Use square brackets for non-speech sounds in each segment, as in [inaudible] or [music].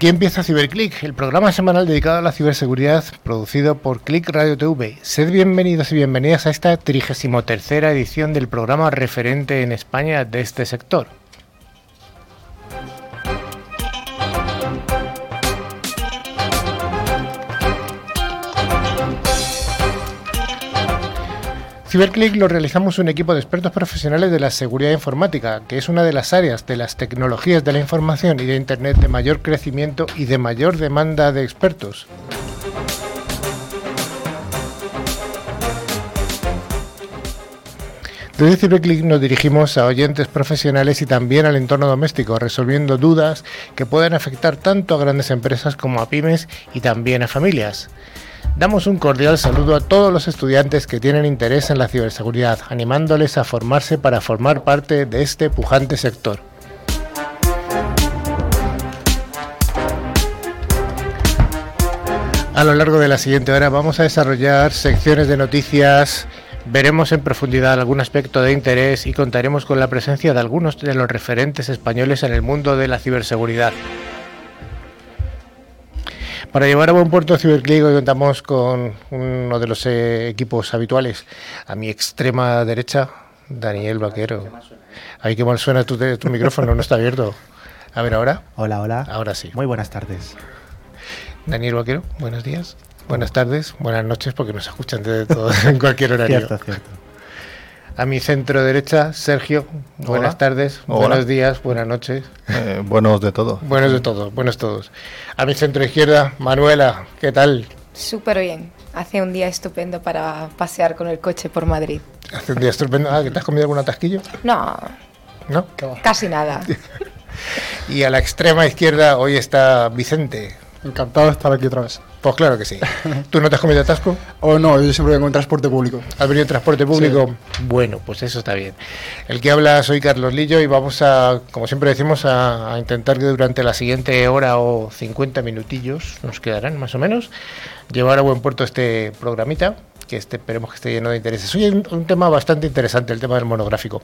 Aquí empieza CiberClick, el programa semanal dedicado a la ciberseguridad producido por Click Radio TV. Sed bienvenidos y bienvenidas a esta 33 edición del programa referente en España de este sector. Ciberclick lo realizamos un equipo de expertos profesionales de la seguridad informática, que es una de las áreas de las tecnologías de la información y de Internet de mayor crecimiento y de mayor demanda de expertos. Desde Ciberclick nos dirigimos a oyentes profesionales y también al entorno doméstico, resolviendo dudas que pueden afectar tanto a grandes empresas como a pymes y también a familias. Damos un cordial saludo a todos los estudiantes que tienen interés en la ciberseguridad, animándoles a formarse para formar parte de este pujante sector. A lo largo de la siguiente hora vamos a desarrollar secciones de noticias, veremos en profundidad algún aspecto de interés y contaremos con la presencia de algunos de los referentes españoles en el mundo de la ciberseguridad. Para llevar a buen puerto Ciberclick hoy contamos con uno de los eh, equipos habituales. A mi extrema derecha, Daniel Vaquero. Ay, qué mal suena tu, tu micrófono, no está abierto. A ver, ahora. Hola, hola. Ahora sí. Muy buenas tardes. Daniel Vaquero, buenos días. Buenas tardes, buenas noches, porque nos escuchan de todo [laughs] en cualquier horario. Cierto, cierto. A mi centro derecha, Sergio. Buenas Hola. tardes, Hola. buenos días, buenas noches. Eh, buenos de todo. Buenos de todos, buenos todos. A mi centro izquierda, Manuela, ¿qué tal? Súper bien. Hace un día estupendo para pasear con el coche por Madrid. Hace un día estupendo. Ah, ¿que ¿Te has comido algún atasquillo? No, ¿No? casi nada. [laughs] Y a la extrema izquierda hoy está Vicente. Encantado de estar aquí otra vez. Pues claro que sí. ¿Tú no te has comido atasco? [laughs] O no, yo siempre vengo en transporte público. ¿Has venido en transporte público? Bueno, pues eso está bien. El que habla soy Carlos Lillo y vamos a, como siempre decimos, a, a intentar que durante la siguiente hora o 50 minutillos, nos quedarán más o menos, llevar a buen puerto este programita, que este, esperemos que esté lleno de intereses. Hoy un tema bastante interesante, el tema del monográfico.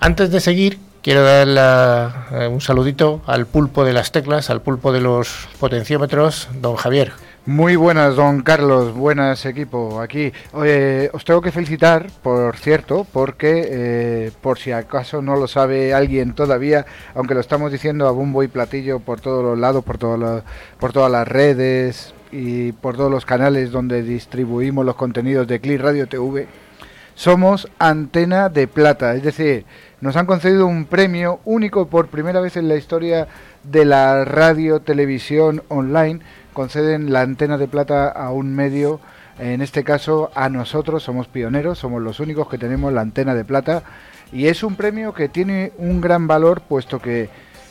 Antes de seguir, quiero dar eh, un saludito al pulpo de las teclas, al pulpo de los potenciómetros, don Javier. Muy buenas, don Carlos, buenas equipo. Aquí os tengo que felicitar, por cierto, porque eh, por si acaso no lo sabe alguien todavía, aunque lo estamos diciendo a bombo y platillo por todos los lados, por, por todas las redes y por todos los canales donde distribuimos los contenidos de Click Radio TV, somos antena de plata, es decir, nos han concedido un premio único por primera vez en la historia de la radio, televisión online, conceden la antena de plata a un medio, en este caso a nosotros, somos pioneros, somos los únicos que tenemos la antena de plata. Y es un premio que tiene un gran valor puesto que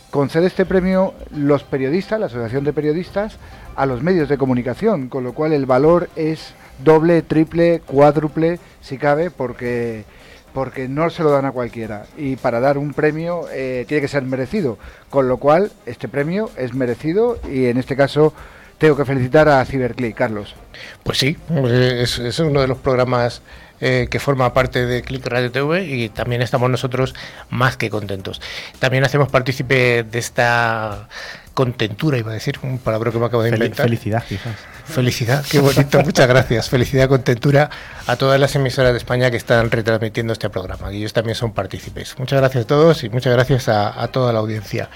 concede este premio los periodistas, la Asociación de Periodistas, a los medios de comunicación, con lo cual el valor es doble, triple, cuádruple, si cabe, porque porque no se lo dan a cualquiera y para dar un premio eh, tiene que ser merecido, con lo cual este premio es merecido y en este caso tengo que felicitar a Ciberclick, Carlos. Pues sí, eh, es, es uno de los programas eh, que forma parte de Click Radio TV y también estamos nosotros más que contentos. También hacemos partícipe de esta contentura, iba a decir, un palabra que me acabo de Fel- inventar. felicidad, quizás. Felicidad, qué bonito, [laughs] muchas gracias. Felicidad, contentura a todas las emisoras de España que están retransmitiendo este programa. Y ellos también son partícipes. Muchas gracias a todos y muchas gracias a, a toda la audiencia.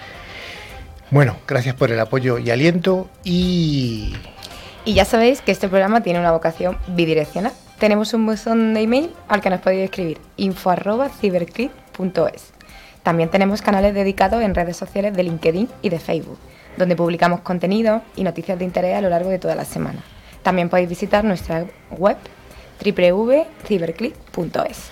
Bueno, gracias por el apoyo y aliento y Y ya sabéis que este programa tiene una vocación bidireccional. Tenemos un buzón de email al que nos podéis escribir info@ciberclick.es. También tenemos canales dedicados en redes sociales de LinkedIn y de Facebook, donde publicamos contenido y noticias de interés a lo largo de toda la semana. También podéis visitar nuestra web www.ciberclick.es.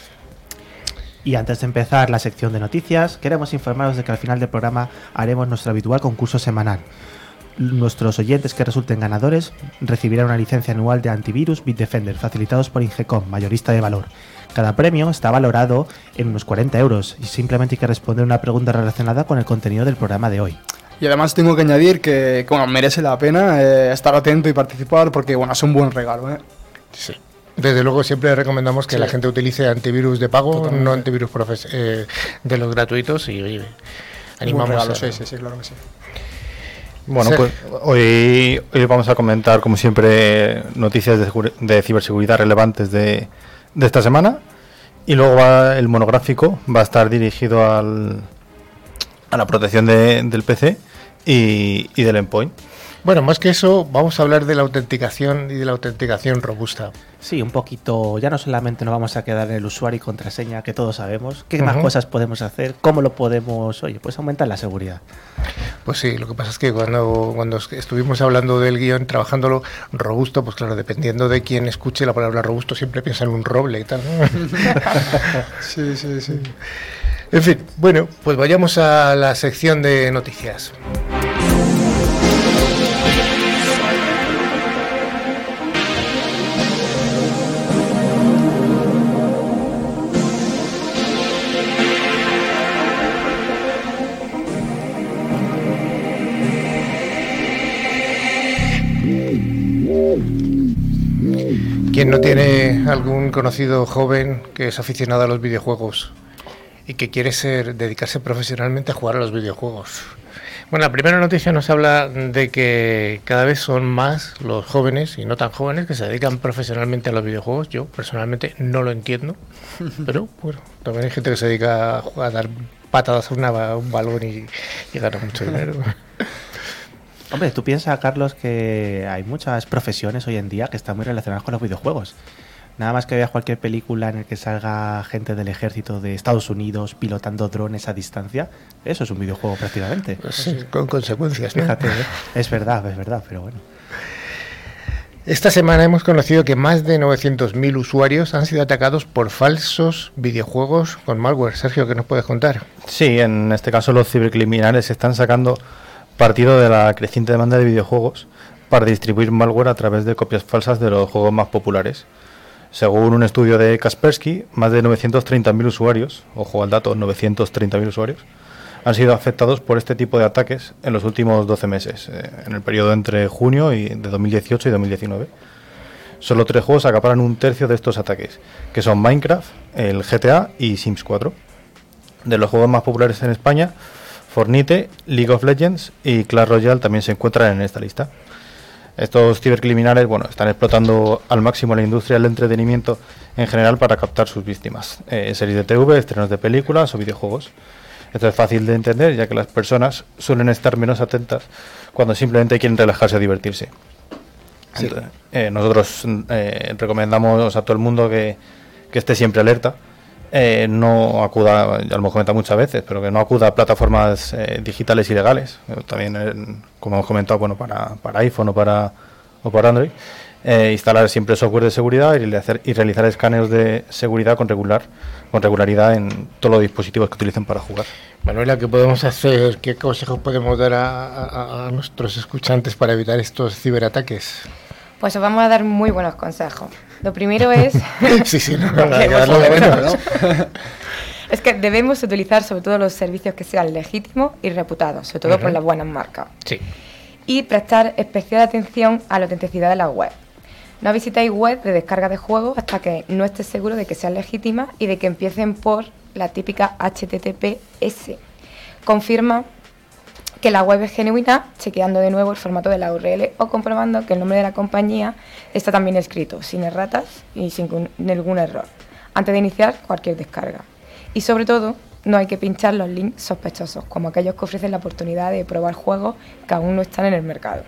Y antes de empezar la sección de noticias, queremos informaros de que al final del programa haremos nuestro habitual concurso semanal. Nuestros oyentes que resulten ganadores recibirán una licencia anual de antivirus Bitdefender facilitados por Ingecom, mayorista de valor. Cada premio está valorado en unos 40 euros y simplemente hay que responder una pregunta relacionada con el contenido del programa de hoy. Y además tengo que añadir que, bueno, merece la pena eh, estar atento y participar porque bueno, es un buen regalo. ¿eh? Sí. Desde luego siempre recomendamos que Sí. la gente utilice antivirus de pago, Totalmente. no antivirus profes- eh, de los gratuitos y oye, animamos regalo, a- sí, sí, sí, claro que sí. Bueno, Sí. pues hoy, hoy vamos a comentar, como siempre, noticias de, de ciberseguridad relevantes de, de esta semana. Y luego va el monográfico, va a estar dirigido al, a la protección de- del PC y, y del endpoint. Bueno, más que eso, vamos a hablar de la autenticación y de la autenticación robusta. Sí, un poquito, ya no solamente nos vamos a quedar en el usuario y contraseña, que todos sabemos, qué más cosas podemos hacer, cómo lo podemos, oye, pues aumentar la seguridad. Pues sí, lo que pasa es que cuando, cuando es- estuvimos hablando del guion, trabajándolo robusto, pues claro, dependiendo de quién escuche la palabra robusto, siempre piensa en un roble y tal. [laughs] Sí, sí, sí. en fin, bueno, pues vayamos a la sección de noticias. ¿Quién no tiene algún conocido joven que es aficionado a los videojuegos y que quiere ser dedicarse profesionalmente a jugar a los videojuegos? Bueno, la primera noticia nos habla de que cada vez son más los jóvenes y no tan jóvenes que se dedican profesionalmente a los videojuegos. Yo personalmente no lo entiendo, [laughs] pero bueno, también hay gente que se dedica a, jugar- a dar patadas a, una- un balón y, y gana mucho [laughs] dinero. Hombre, tú piensas, Carlos, que hay muchas profesiones hoy en día que están muy relacionadas con los videojuegos. Nada más que veas cualquier película en la que salga gente del ejército de Estados Unidos pilotando drones a distancia, eso es un videojuego prácticamente. Sí, con consecuencias. ¿no? Fíjate, ¿eh? es verdad, es verdad, pero bueno. Esta semana hemos conocido que más de 900.000 usuarios han sido atacados por falsos videojuegos con malware. Sergio, ¿qué nos puedes contar? Sí, en este caso los cibercriminales están sacando partido de la creciente demanda de videojuegos para distribuir malware a través de copias falsas de los juegos más populares. Según un estudio de Kaspersky, más de 930.000 usuarios, ojo al dato, 930.000 usuarios, han sido afectados por este tipo de ataques en los últimos 12 meses, eh, en el periodo entre junio y de 2018 y 2019. Solo tres juegos acaparan un tercio de estos ataques, que son Minecraft, el GTA y Sims 4. De los juegos más populares en España, Fornite, League of Legends y Clash Royale también se encuentran en esta lista. Estos cibercriminales bueno, están explotando al máximo la industria del entretenimiento en general para captar sus víctimas, eh, series de TV, estrenos de películas o videojuegos. Esto es fácil de entender ya que las personas suelen estar menos atentas cuando simplemente quieren relajarse o divertirse. Entonces, eh, nosotros eh, recomendamos a todo el mundo que, que esté siempre alerta. Eh, no acuda, ya lo hemos comentado muchas veces, pero que no acuda a plataformas eh, digitales ilegales. eh, también, eh, como hemos comentado, bueno, para, para iPhone o para, o para Android. eh, instalar siempre software de seguridad y realizar, y realizar escaneos de seguridad con, regular, con regularidad en todos los dispositivos que utilicen para jugar. Manuela, ¿qué podemos hacer? ¿Qué consejos podemos dar a, a- a nuestros escuchantes para evitar estos ciberataques? Pues os vamos a dar muy buenos consejos. Lo primero es [laughs] sí, sí, no, no, [laughs] buenas. [laughs] es que debemos utilizar sobre todo los servicios que sean legítimos y reputados, sobre todo por las buenas marcas. Sí. Y prestar especial atención a la autenticidad de la web. No visitáis web de descarga de juegos hasta que no estés seguro de que sean legítimas y de que empiecen por la típica HTTPS. Confirma que la web es genuina, chequeando de nuevo el formato de la URL o comprobando que el nombre de la compañía está también escrito, sin erratas y sin ningún error, antes de iniciar cualquier descarga. Y sobre todo, no hay que pinchar los links sospechosos, como aquellos que ofrecen la oportunidad de probar juegos que aún no están en el mercado.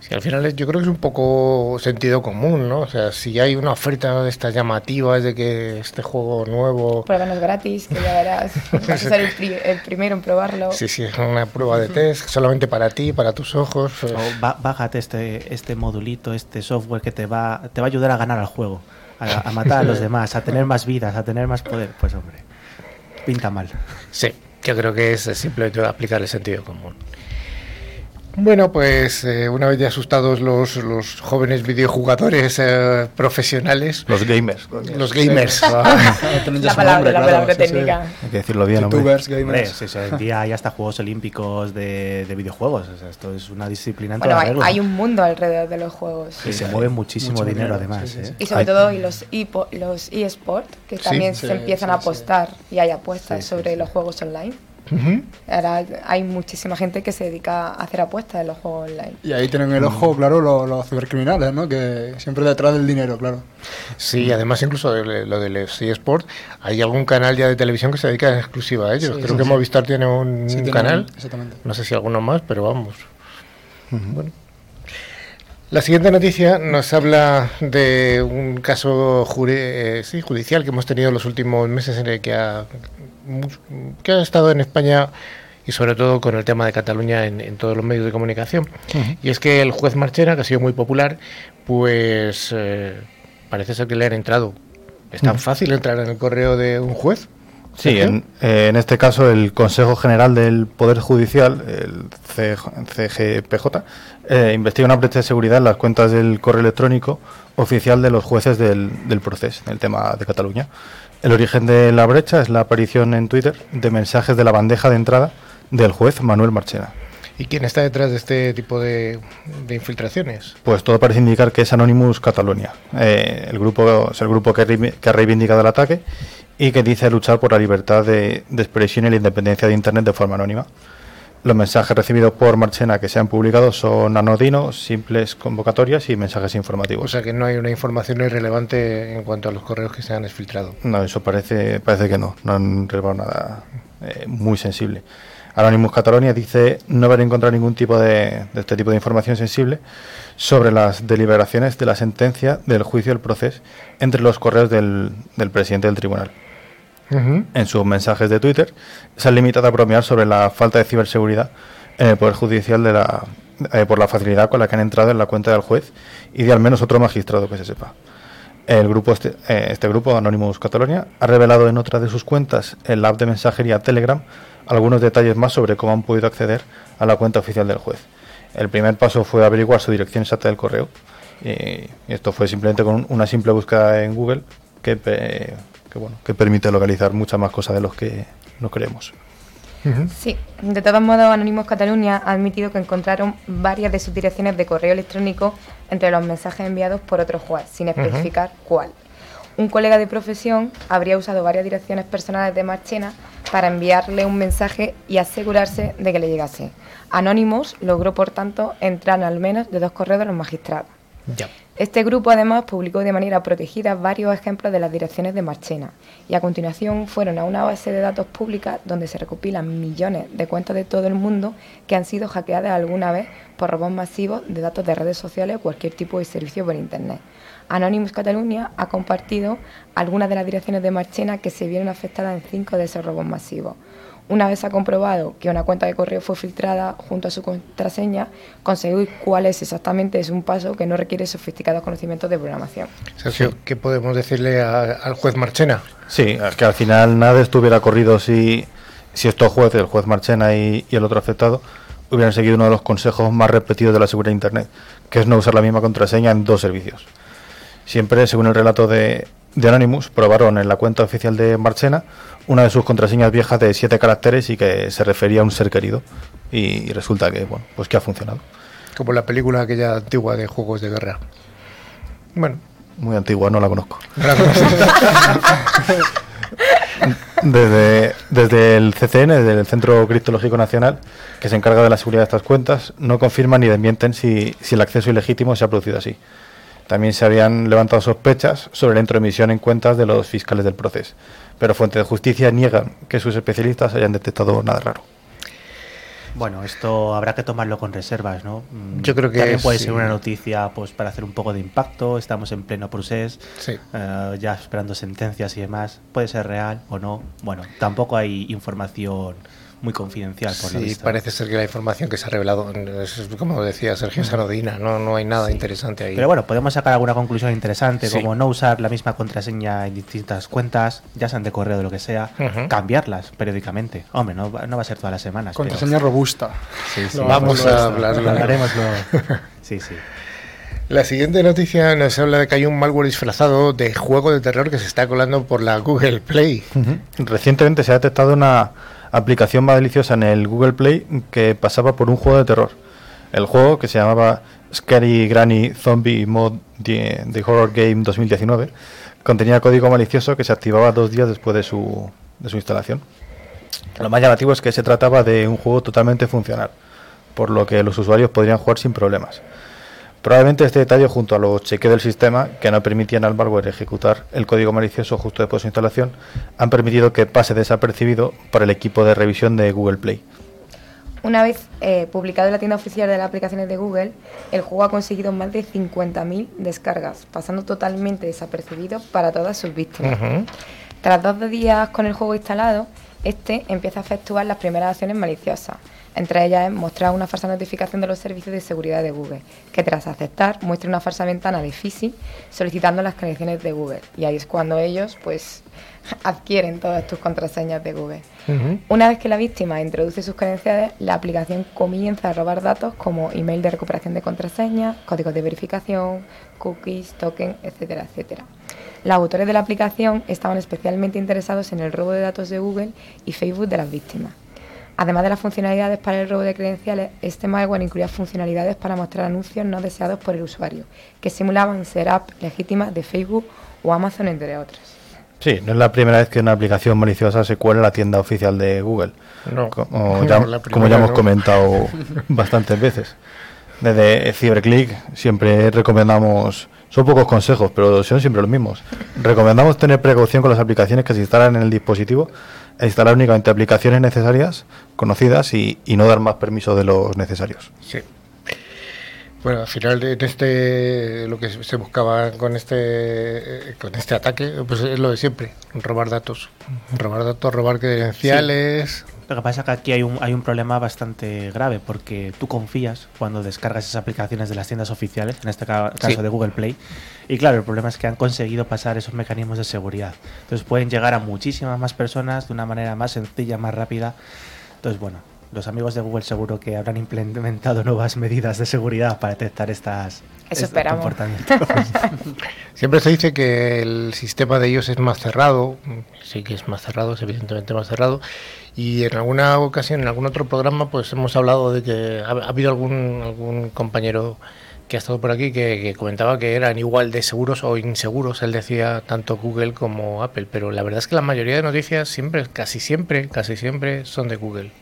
Sí, al final es- yo creo que es un poco sentido común, ¿no? O sea, si hay una oferta de estas llamativas de que este juego nuevo... Pruébanos gratis, que ya verás, [laughs] vas a ser el, pri- el primero en probarlo. Sí, sí, es una prueba de test solamente para ti, para tus ojos. O bájate este, este modulito, este software que te va, te va a ayudar a ganar al juego, a, a matar a los [laughs] demás, a tener más vidas, a tener más poder. Pues hombre, pinta mal. Sí, yo creo que es simplemente aplicar el sentido común. Bueno, pues eh, una vez ya asustados los, los jóvenes videojugadores eh, profesionales, Los gamers, los gamers, [laughs] ya La palabra, la técnica. hay que decirlo bien, hombre. Youtubers, Hombre, gamers. sí, sí, hoy en día hay hasta Juegos Olímpicos de, de videojuegos. O sea, esto es una disciplina en Bueno, toda hay, un mundo alrededor de los juegos. Y se mueve muchísimo Mucho dinero, dinero, además. sí, sí, ¿eh? Y sobre Hay- todo y los epo- los eSport, que también sí, se empiezan sí, a sí. apostar y hay apuestas sobre sí. los juegos online. Ahora hay muchísima gente que se dedica a hacer apuestas en los juegos online. Y ahí tienen el ojo, claro, los, los cibercriminales, ¿no? Que siempre detrás del dinero, claro. Sí, además incluso de lo del eSport, hay algún canal ya de televisión que se dedica en exclusiva a ellos. Sí, Creo sí, que sí. Movistar tiene un, Sí, un tienen- canal, Exactamente. no sé si alguno más, pero vamos. Bueno. La siguiente noticia nos habla de un caso eh, sí, judicial que hemos tenido en los últimos meses en el que ha, que ha estado en España y sobre todo con el tema de Cataluña en, en todos los medios de comunicación. Y es que el juez Marchena, que ha sido muy popular, pues eh, parece ser que le han entrado. ¿Es tan fácil entrar en el correo de un juez? Sí, en, eh, en este caso el Consejo General del Poder Judicial, el CGPJ, eh, investiga una brecha de seguridad en las cuentas del correo electrónico oficial de los jueces del, del proceso, en el tema de Cataluña. El origen de la brecha es la aparición en Twitter de mensajes de la bandeja de entrada del juez Manuel Marchena. ¿Y quién está detrás de este tipo de, de infiltraciones? Pues todo parece indicar que es Anonymous Catalonia, eh, el grupo es el grupo que, ha reivindicado el ataque y que dice luchar por la libertad de, de expresión y la independencia de Internet de forma anónima. Los mensajes recibidos por Marchena que se han publicado son anodinos, simples convocatorias y mensajes O informativos. sea que no hay una información irrelevante en cuanto a los correos que se han exfiltrado. No, eso parece, parece que no, no han revelado nada eh, muy sensible. Anonymous Catalonia dice no haber encontrado ningún tipo de, de este tipo de información sensible sobre las deliberaciones de la sentencia del juicio del proceso entre los correos del, del presidente del tribunal. En sus mensajes de Twitter se han limitado a bromear sobre la falta de ciberseguridad en el Poder Judicial de la, eh, por la facilidad con la que han entrado en la cuenta del juez y de al menos otro magistrado que se sepa. El grupo este, eh, este grupo, Anonymous Catalonia, ha revelado en otra de sus cuentas, en la app de mensajería Telegram, algunos detalles más sobre cómo han podido acceder a la cuenta oficial del juez. El primer paso fue averiguar su dirección exacta del correo. Y esto fue simplemente con una simple búsqueda en Google que, bueno, que permite localizar muchas más cosas de los que no creemos. Sí, de todos modos, Anónimos Cataluña ha admitido que encontraron varias de sus direcciones de correo electrónico entre los mensajes enviados por otro juez, sin especificar cuál. Un colega de profesión habría usado varias direcciones personales de Marchena para enviarle un mensaje y asegurarse de que le llegase. Anonymous logró, por tanto, entrar en al menos de dos correos de los magistrados. Ya. Este grupo además publicó de manera protegida varios ejemplos de las direcciones de Marchena y a continuación fueron a una base de datos pública donde se recopilan millones de cuentas de todo el mundo que han sido hackeadas alguna vez por robos masivos de datos de redes sociales o cualquier tipo de servicio por Internet. Anonymous Catalunya ha compartido algunas de las direcciones de Marchena que se vieron afectadas en cinco de esos robos masivos. Una vez ha comprobado que una cuenta de correo fue filtrada junto a su contraseña, conseguir cuál es exactamente es un paso que no requiere sofisticados conocimientos de programación. Sergio, ¿qué podemos decirle a- al juez Marchena? Sí, es que al final nada estuviera corrido si, si estos jueces, el juez Marchena y, y el otro afectado, hubieran seguido uno de los consejos más repetidos de la seguridad de Internet, que es no usar la misma contraseña en dos servicios. Siempre, según el relato de, de Anonymous, probaron en la cuenta oficial de Marchena una de sus contraseñas viejas de siete caracteres y que se refería a un ser querido. Y, resulta que, bueno, pues que ha funcionado. Como la película aquella antigua de juegos de guerra. Bueno, Muy antigua, no la conozco. [laughs] Desde, desde el CCN, desde el Centro Criptológico Nacional, que se encarga de la seguridad de estas cuentas, no confirman ni desmienten si, si el acceso ilegítimo se ha producido así. También se habían levantado sospechas sobre la intromisión en cuentas de los fiscales del proceso, pero fuentes de justicia niegan que sus especialistas hayan detectado nada raro. Bueno, esto habrá que tomarlo con reservas, ¿no? Mm, Yo creo que También puede sí. ser una noticia pues para hacer un poco de impacto. Estamos en pleno procés, Sí. eh, ya esperando sentencias y demás. Puede ser real o no. Bueno, tampoco hay información muy confidencial por lo Sí, visto. parece ser que la información que se ha revelado, es, como decía Sergio Sanodina, no, no hay nada interesante ahí. Pero bueno, podemos sacar alguna conclusión interesante, Sí. como no usar la misma contraseña en distintas cuentas, ya sean de correo o lo que sea, cambiarlas periódicamente. Hombre, no, va- no va a ser todas las semanas. pero- Contraseña robusta. Sí, sí. Vamos lo a hablarlo. Lo hablaremos luego. [laughs] Sí, sí. La siguiente noticia nos habla de que hay un malware disfrazado de juego de terror que se está colando por la Google Play. Recientemente se ha detectado una aplicación maliciosa en el Google Play que pasaba por un juego de terror. El juego, que se llamaba Scary Granny Zombie Mod The, Horror Game 2019, contenía código malicioso que se activaba dos días después de su, de su instalación. Lo más llamativo es que se trataba de un juego totalmente funcional, por lo que los usuarios podrían jugar sin problemas. Probablemente este detalle, junto a los chequeos del sistema, que no permitían al malware ejecutar el código malicioso justo después de su instalación, han permitido que pase desapercibido por el equipo de revisión de Google Play. Una vez eh, publicado en la tienda oficial de las aplicaciones de Google, el juego ha conseguido más de 50.000 descargas, pasando totalmente desapercibido para todas sus víctimas. Tras dos días con el juego instalado, este empieza a efectuar las primeras acciones maliciosas. Entre ellas es mostrar una falsa notificación de los servicios de seguridad de Google, que tras aceptar muestra una falsa ventana de phishing solicitando las credenciales de Google. Y ahí es cuando ellos pues [laughs] adquieren todas tus contraseñas de Google. Una vez que la víctima introduce sus credenciales, la aplicación comienza a robar datos como email de recuperación de contraseñas, códigos de verificación, cookies, tokens, etcétera, etcétera. Los autores de la aplicación estaban especialmente interesados en el robo de datos de Google y Facebook de las víctimas. Además de las funcionalidades para el robo de credenciales, este malware incluía funcionalidades para mostrar anuncios no deseados por el usuario, que simulaban ser apps legítimas de Facebook o Amazon, entre otras. Sí, no es la primera vez que una aplicación maliciosa se cuela en la tienda oficial de Google. No, Como [laughs] no, ya, como hemos no. comentado [laughs] bastantes veces. Desde CyberClick siempre recomendamos, son pocos consejos, pero son siempre los mismos. Recomendamos tener precaución con las aplicaciones que se instalan en el dispositivo instalar únicamente aplicaciones necesarias, conocidas y, y no dar más permisos de los necesarios. Sí. Bueno, al final de este lo que se buscaba con este eh, con este ataque, pues es lo de siempre, robar datos, robar datos, robar credenciales. Lo que pasa es que aquí hay un, hay un problema bastante grave porque tú confías cuando descargas esas aplicaciones de las tiendas oficiales, en este ca- caso Sí. de Google Play, y claro, el problema es que han conseguido pasar esos mecanismos de seguridad. Entonces pueden llegar a muchísimas más personas de una manera más sencilla, más rápida. Entonces, bueno, los amigos de Google seguro que habrán implementado nuevas [laughs] medidas de seguridad para detectar estas Eso esperamos. [laughs] Siempre se dice que el sistema de ellos es más cerrado, sí que es más cerrado, es evidentemente más cerrado, y en alguna ocasión, en algún otro programa, pues hemos hablado de que ha, ha habido algún, algún compañero que ha estado por aquí que, que comentaba que eran igual de seguros o inseguros, él decía tanto Google como Apple, pero la verdad es que la mayoría de noticias siempre, casi siempre, casi siempre son de Google.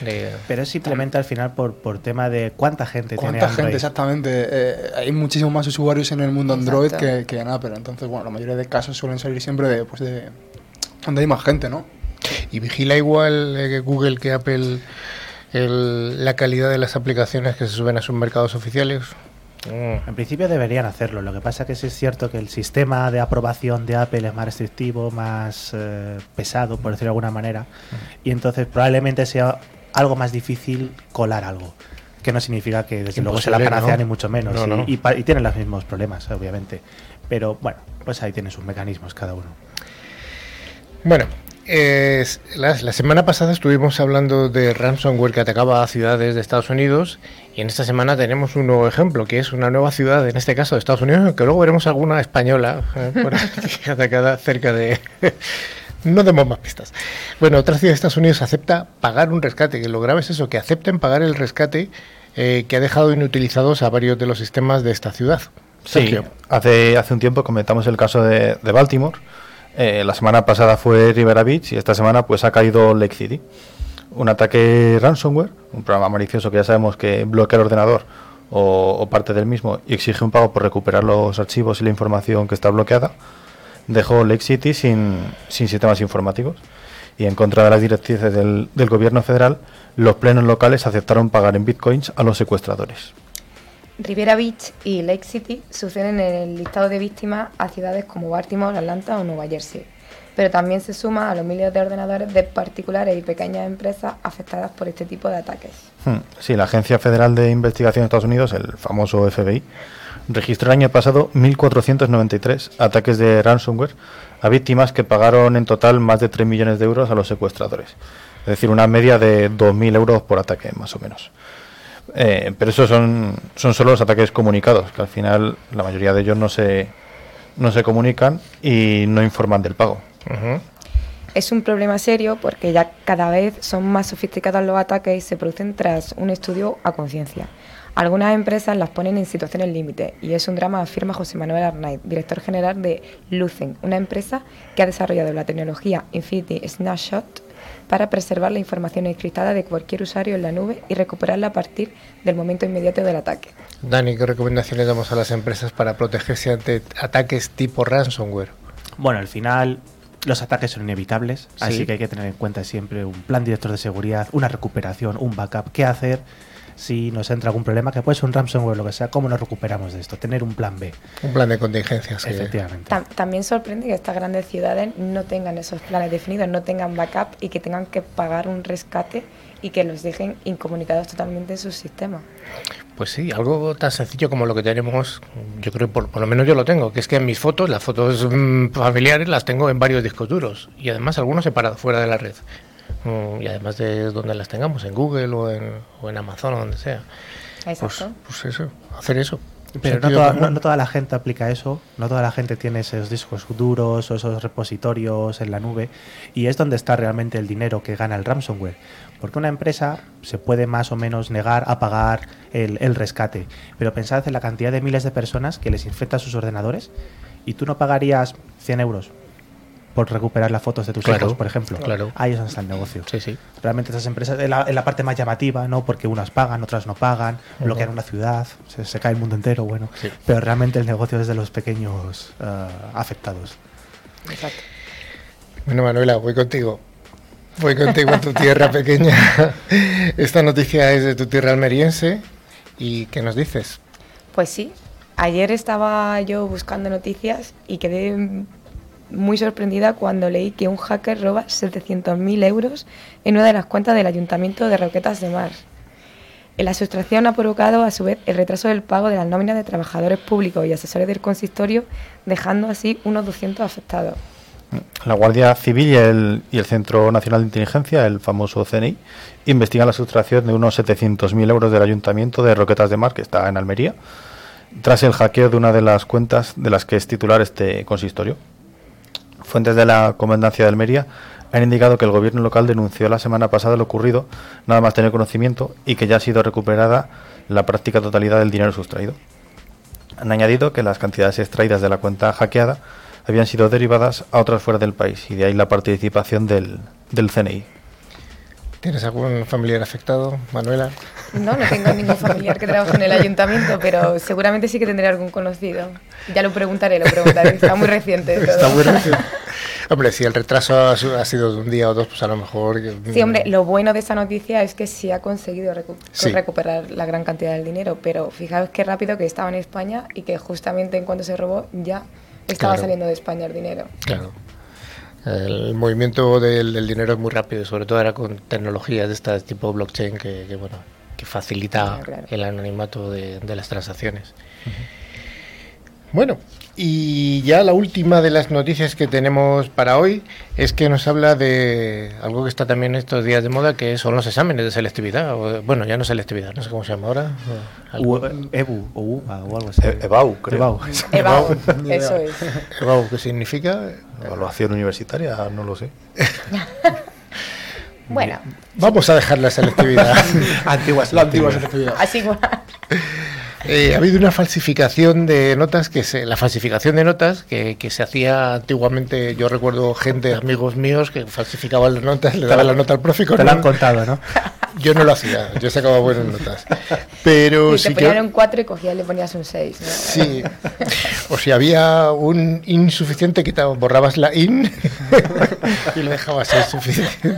De- Pero es simplemente al final por, por tema de cuánta gente tiene ¿Cuánta Android. gente exactamente? Eh, hay muchísimos más usuarios en el mundo Android que, que en Apple. Entonces, bueno, la mayoría de casos suelen salir siempre de, pues de donde hay más gente, ¿no? ¿Y vigila igual eh, Google que Apple el- la calidad de las aplicaciones que se suben a sus mercados oficiales? Mm. En principio deberían hacerlo. Lo que pasa que sí es cierto que el sistema de aprobación de Apple es más restrictivo, más eh, pesado, por decirlo de alguna manera. Y entonces probablemente sea algo más difícil colar algo. Que no significa que desde luego sea la panacea ¿no? ni mucho menos. No, y, no. y y tienen los mismos problemas, obviamente. Pero bueno, pues ahí tienen sus mecanismos cada uno. Bueno, eh, la, la semana pasada estuvimos hablando de ransomware que atacaba a ciudades de Estados Unidos y en esta semana tenemos un nuevo ejemplo, que es una nueva ciudad, en este caso de Estados Unidos, aunque luego veremos alguna española eh, por aquí [laughs] atacada cerca de... No demos más pistas. Bueno, otra ciudad de Estados Unidos acepta pagar un rescate, que lo grave es eso, que acepten pagar el rescate eh, que ha dejado inutilizados a varios de los sistemas de esta ciudad. Sí, Sergio. hace, hace un tiempo comentamos el caso de, de Baltimore. Eh, la semana pasada fue Rivera Beach y esta semana pues ha caído Lake City. Un ataque ransomware, un programa malicioso que ya sabemos que bloquea el ordenador o, o parte del mismo y exige un pago por recuperar los archivos y la información que está bloqueada. Dejó Lake City sin, sin sistemas informáticos y en contra de las directrices del, del gobierno federal, los plenos locales aceptaron pagar en bitcoins a los secuestradores. Riviera Beach y Lake City suceden en el listado de víctimas a ciudades como Baltimore, Atlanta o Nueva Jersey, pero también se suma a los miles de ordenadores de particulares y pequeñas empresas afectadas por este tipo de ataques. Hmm, Sí, la Agencia Federal de Investigación de Estados Unidos, el famoso FBI, registró el año pasado 1.493 ataques de ransomware a víctimas que pagaron en total más de 3 millones de euros a los secuestradores. Es decir, una media de 2.000 euros por ataque, más o menos. Eh, pero esos son, son solo los ataques comunicados, que al final la mayoría de ellos no se, no se comunican y no informan del pago. Ujú. Es un problema serio porque ya cada vez son más sofisticados los ataques y se producen tras un estudio a conciencia. Algunas empresas las ponen en situaciones límite y es un drama, afirma José Manuel Arnaiz, director general de Lucen, una empresa que ha desarrollado la tecnología Infinity Snapshot para preservar la información encriptada de cualquier usuario en la nube y recuperarla a partir del momento inmediato del ataque. Dani, ¿qué recomendaciones damos a las empresas para protegerse ante ataques tipo ransomware? Bueno, al final los ataques son inevitables, Sí. así que hay que tener en cuenta siempre un plan director de seguridad, una recuperación, un backup, qué hacer si nos entra algún problema, que puede ser un ransomware o lo que sea, cómo nos recuperamos de esto, tener un plan B, Un plan de contingencias. que- efectivamente. Tam- también sorprende que estas grandes ciudades no tengan esos planes definidos, no tengan backup y que tengan que pagar un rescate y que los dejen incomunicados totalmente en sus sistemas. Pues sí, algo tan sencillo como lo que tenemos, yo creo, por, por lo menos yo lo tengo, que es que en mis fotos, las fotos mm, familiares las tengo en varios discos duros y además algunos separados fuera de la red. Mm, y además de donde las tengamos, en Google o en, o en Amazon o donde sea. Pues, pues eso, hacer eso. Pero no toda, no toda la gente aplica eso, no toda la gente tiene esos discos duros o esos repositorios en la nube y es donde está realmente el dinero que gana el ransomware. Porque una empresa se puede más o menos negar a pagar el, el rescate, pero pensad en la cantidad de miles de personas que les infecta sus ordenadores y tú no pagarías 100 euros por recuperar las fotos de tus Claro, hijos, por ejemplo. claro. Ahí es donde está el negocio. Sí, sí. Realmente estas empresas, en la, en la parte más llamativa, ¿no? Porque unas pagan, otras no pagan, bloquean una ciudad, se, se cae el mundo entero, bueno. Sí. Pero realmente el negocio es de los pequeños ah, afectados. Exacto. Bueno, Manuela, voy contigo. Voy contigo a tu tierra [laughs] pequeña. Esta noticia es de tu tierra almeriense. ¿Y qué nos dices? Pues sí, ayer estaba yo buscando noticias y quedé muy sorprendida cuando leí que un hacker roba 700.000 euros en una de las cuentas del Ayuntamiento de Roquetas de Mar. La sustracción ha provocado a su vez el retraso del pago de las nóminas de trabajadores públicos y asesores del consistorio, dejando así unos 200 afectados. La Guardia Civil y el, y el Centro Nacional de Inteligencia, el famoso CNI, investigan la sustracción de unos 700.000 euros del Ayuntamiento de Roquetas de Mar, que está en Almería, tras el hackeo de una de las cuentas de las que es titular este consistorio. Fuentes de la Comandancia de Almería han indicado que el gobierno local denunció la semana pasada lo ocurrido, nada más tener conocimiento, y que ya ha sido recuperada la práctica totalidad del dinero sustraído. Han añadido que las cantidades extraídas de la cuenta hackeada habían sido derivadas a otras fuera del país y de ahí la participación del, del CNI. ¿Tienes algún familiar afectado, Manuela? No, no tengo ningún familiar que trabaje en el ayuntamiento, pero seguramente sí que tendré algún conocido. Ya lo preguntaré, lo preguntaré. Está muy reciente. todo. Está muy reciente. Hombre, si el retraso ha, sido de un día o dos, pues a lo mejor... Sí, hombre, lo bueno de esta noticia es que sí ha conseguido recu- Sí. recuperar la gran cantidad del dinero, pero fijaos qué rápido que estaba en España y que justamente en cuanto se robó ya estaba Claro. saliendo de España el dinero. Claro. El movimiento del, del dinero es muy rápido, sobre todo ahora con tecnologías de estas tipo blockchain que, que, bueno que facilita Claro, claro. el anonimato de, de las transacciones. Bueno, y ya la última de las noticias que tenemos para hoy es que nos habla de algo que está también estos días de moda, que son los exámenes de selectividad. o- bueno, ya no selectividad, no sé cómo se llama ahora. U- EBU o UBA o algo así. E- EBAU, creo. EBAU. [laughs] Eso es. Wow, ¿Qué significa? Evaluación universitaria, no lo sé. [laughs] Bueno, Vamos a dejar la selectividad. [laughs] Antiguas. La antigua selectividad. así. Eh, ha habido una falsificación de notas que se, la falsificación de notas que, que se hacía antiguamente. Yo recuerdo gente, amigos míos, que falsificaban las notas, le daban la nota al profe. y con Te lo han un- contado, ¿no? [laughs] Yo no lo hacía, yo sacaba buenas notas. Pero sí te ponían un 4 y cogías y le ponías un 6. ¿no? Sí. O si había un insuficiente, quitabas, borrabas la in [laughs] y lo dejabas insuficiente.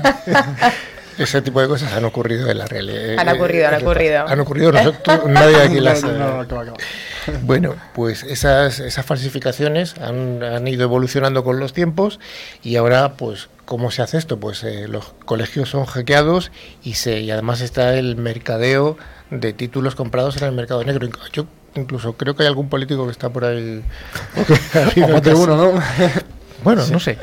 Ese tipo de cosas han ocurrido en la realidad. Han ocurrido, han ocurrido. Han ocurrido, nosotros, [laughs] nadie aquí las. No, eh, no, no. Bueno, pues esas, esas falsificaciones han, han ido evolucionando con los tiempos y ahora, pues, ¿cómo se hace esto? Pues eh, los colegios son hackeados y, se, y además está el mercadeo de títulos comprados en el mercado negro. Yo incluso creo que hay algún político que está por ahí. [laughs] O más de uno, ¿no? [laughs] Bueno, no sé.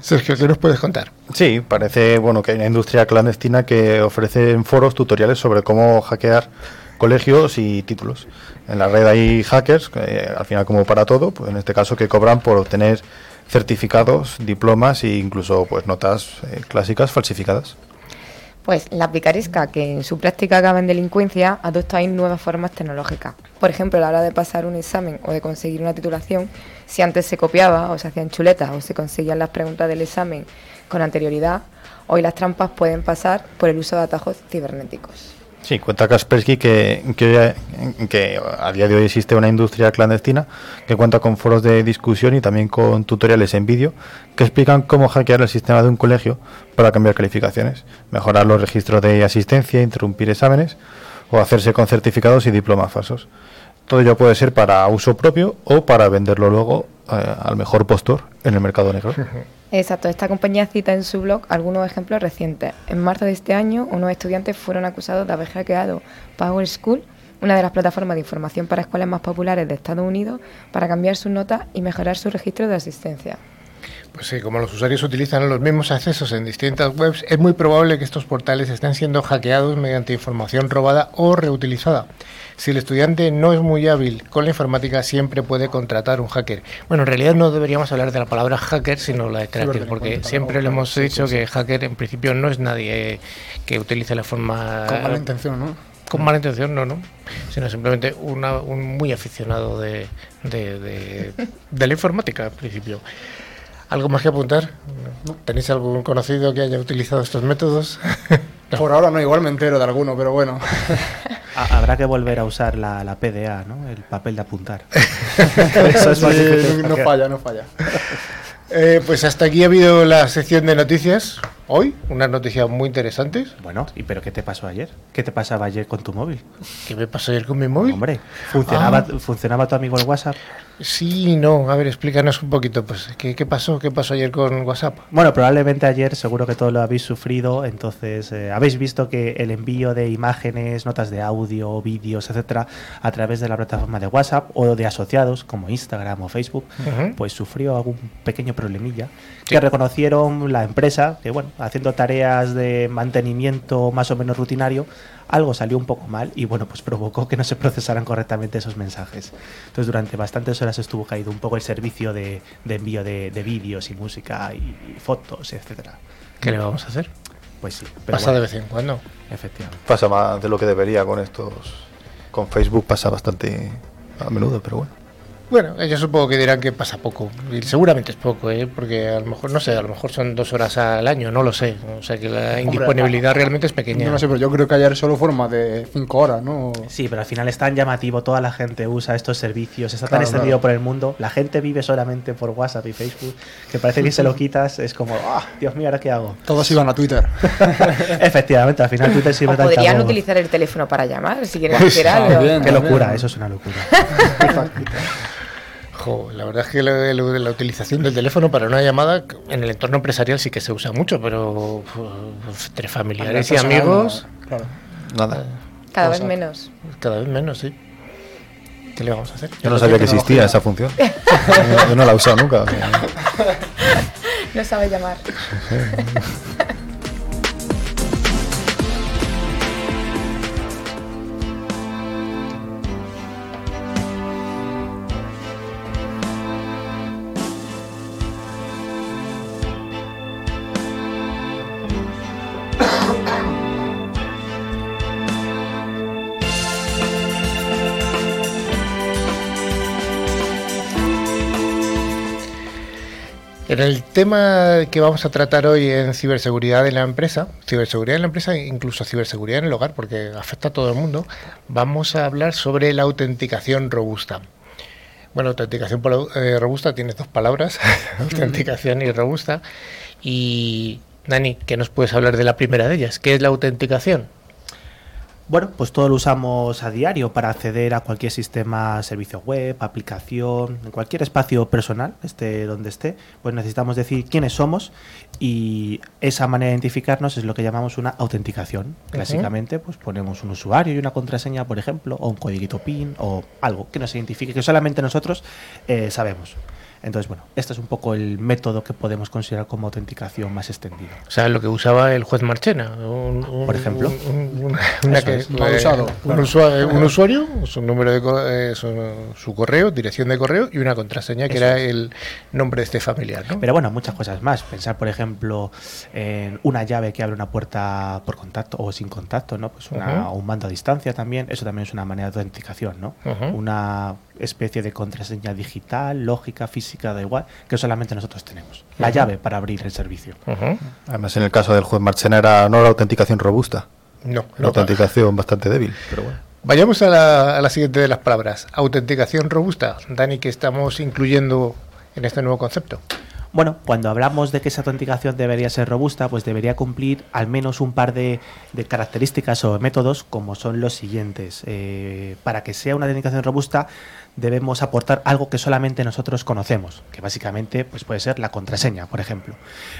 Sergio, ¿qué nos puedes contar? Sí, parece bueno que hay una industria clandestina que ofrece en foros tutoriales sobre cómo hackear colegios y títulos. En la red hay hackers, que, al final como para todo, pues en este caso que cobran por obtener certificados, diplomas e incluso pues notas eh, clásicas falsificadas. Pues la picaresca, que en su práctica acaba en delincuencia, adopta ahí nuevas formas tecnológicas. Por ejemplo, a la hora de pasar un examen o de conseguir una titulación, si antes se copiaba o se hacían chuletas o se conseguían las preguntas del examen con anterioridad, hoy las trampas pueden pasar por el uso de atajos cibernéticos. Sí, cuenta Kaspersky que, que, que, a día de hoy existe una industria clandestina que cuenta con foros de discusión y también con tutoriales en vídeo que explican cómo hackear el sistema de un colegio para cambiar calificaciones, mejorar los registros de asistencia, interrumpir exámenes o hacerse con certificados y diplomas falsos. Todo ello puede ser para uso propio o para venderlo luego eh, al mejor postor en el mercado negro. Exacto, esta compañía cita en su blog algunos ejemplos recientes. En marzo de este año, unos estudiantes fueron acusados de haber hackeado Power School, una de las plataformas de información para escuelas más populares de Estados Unidos, para cambiar sus notas y mejorar su registro de asistencia. Pues sí, como los usuarios utilizan los mismos accesos en distintas webs, es muy probable que estos portales estén siendo hackeados mediante información robada o reutilizada. Si el estudiante no es muy hábil con la informática, siempre puede contratar un hacker. Bueno, en realidad no deberíamos hablar de la palabra hacker, sino la de cracker, porque siempre le hemos dicho que hacker en principio no es nadie que utilice la forma... Con mala intención, ¿no? Con mala intención, no, no. Sino simplemente una, un muy aficionado de, de, de, de la informática, en principio. ¿Algo más que apuntar? ¿Tenéis algún conocido que haya utilizado estos métodos? [laughs] Por ahora no, igual me entero de alguno, pero bueno. [laughs] Habrá que volver a usar la, la PDA, ¿no? El papel de apuntar. [laughs] Eso es más difícil. no falla, no falla. Eh, pues hasta aquí ha habido la sección de noticias. Hoy, unas noticias muy interesantes. Bueno, ¿y pero qué te pasó ayer? ¿Qué te pasaba ayer con tu móvil? ¿Qué me pasó ayer con mi móvil? Hombre, ¿funcionaba, ah. ¿funcionaba tu amigo el WhatsApp? Sí, no. A ver, explícanos un poquito, pues, ¿qué, ¿qué, pasó? ¿Qué pasó ayer con WhatsApp? Bueno, probablemente ayer seguro que todo lo habéis sufrido, entonces eh, habéis visto que el envío de imágenes, notas de audio, vídeos, etcétera, a través de la plataforma de WhatsApp o de asociados como Instagram o Facebook, uh -huh. pues sufrió algún pequeño problemilla sí. que reconocieron la empresa, que bueno, haciendo tareas de mantenimiento más o menos rutinario, algo salió un poco mal y bueno, pues provocó que no se procesaran correctamente esos mensajes. Entonces durante bastantes horas estuvo caído un poco el servicio de, de envío de, de vídeos y música y, y, fotos, etcétera. ¿Qué le vamos a hacer? Pues sí. Pasa bueno, de vez en cuando. Efectivamente. Pasa más de lo que debería con estos. Con Facebook pasa bastante a menudo, pero bueno. Bueno, yo supongo que dirán que pasa poco. Y seguramente es poco, ¿eh? porque a lo mejor, no sé, a lo mejor son dos horas al año, no lo sé. O sea que la indisponibilidad Hombre, realmente es pequeña. No, no sé, pero yo creo que ayer solo forma de cinco horas, ¿no? Sí, pero al final es tan llamativo, toda la gente usa estos servicios, está tan claro, extendido claro. por el mundo, la gente vive solamente por WhatsApp y Facebook, que parece que se lo quitas, es como, ah, Dios mío, ¿ahora qué hago? Todos iban a Twitter. [laughs] Efectivamente, al final Twitter sirve o podrían utilizar el teléfono para llamar, si quieren hacer [laughs] algo. Bien, qué locura, bien. eso es una locura. [laughs] Jo, la verdad es que la, la, la, utilización del teléfono para una llamada en el entorno empresarial sí que se usa mucho, pero entre familiares y amigos. Claro. Nada. Cada vez menos. Cada vez menos, sí. ¿Qué le vamos a hacer? Yo no sabía que existía esa función. [laughs] Yo no la he usado nunca. [laughs] no sabe llamar. [laughs] En el tema que vamos a tratar hoy en ciberseguridad en la empresa, ciberseguridad en la empresa, incluso ciberseguridad en el hogar, porque afecta a todo el mundo, vamos a hablar sobre la autenticación robusta. Bueno, autenticación eh, robusta tiene dos palabras, [laughs] autenticación y robusta. Y Dani, ¿qué nos puedes hablar de la primera de ellas? ¿Qué es la autenticación? Bueno, pues todo lo usamos a diario para acceder a cualquier sistema, servicio web, aplicación, en cualquier espacio personal, esté donde esté, pues necesitamos decir quiénes somos y esa manera de identificarnos es lo que llamamos una autenticación. Básicamente, uh -huh. pues ponemos un usuario y una contraseña, por ejemplo, o un código PIN o algo que nos identifique, que solamente nosotros eh, sabemos. Entonces, bueno, este es un poco el método que podemos considerar como autenticación más extendida. O sea, lo que usaba el juez Marchena. un- un- Por ejemplo. un- una- que- es, usado, un, claro. usua- un usuario, su número de co- eh, su, su correo, dirección de correo y una contraseña que Eso era es. el nombre de este familiar. ¿no? Pero bueno, muchas cosas más. Pensar, por ejemplo, en una llave que abre una puerta por contacto o sin contacto, ¿no? Pues una, un mando a distancia también. Eso también es una manera de autenticación, ¿no? Una especie de contraseña digital, lógica, física, da igual, que solamente nosotros tenemos. La llave para abrir el servicio. Además, en el caso del juez Marchena era no la autenticación robusta, No, la no. autenticación bastante débil, pero bueno. Vayamos a la, a la siguiente de las palabras. Autenticación robusta. Dani, que estamos incluyendo en este nuevo concepto. Bueno, cuando hablamos de que esa autenticación debería ser robusta, pues debería cumplir al menos un par de, de características o métodos, como son los siguientes. Eh, para que sea una autenticación robusta, debemos aportar algo que solamente nosotros conocemos, que básicamente pues puede ser la contraseña, por ejemplo.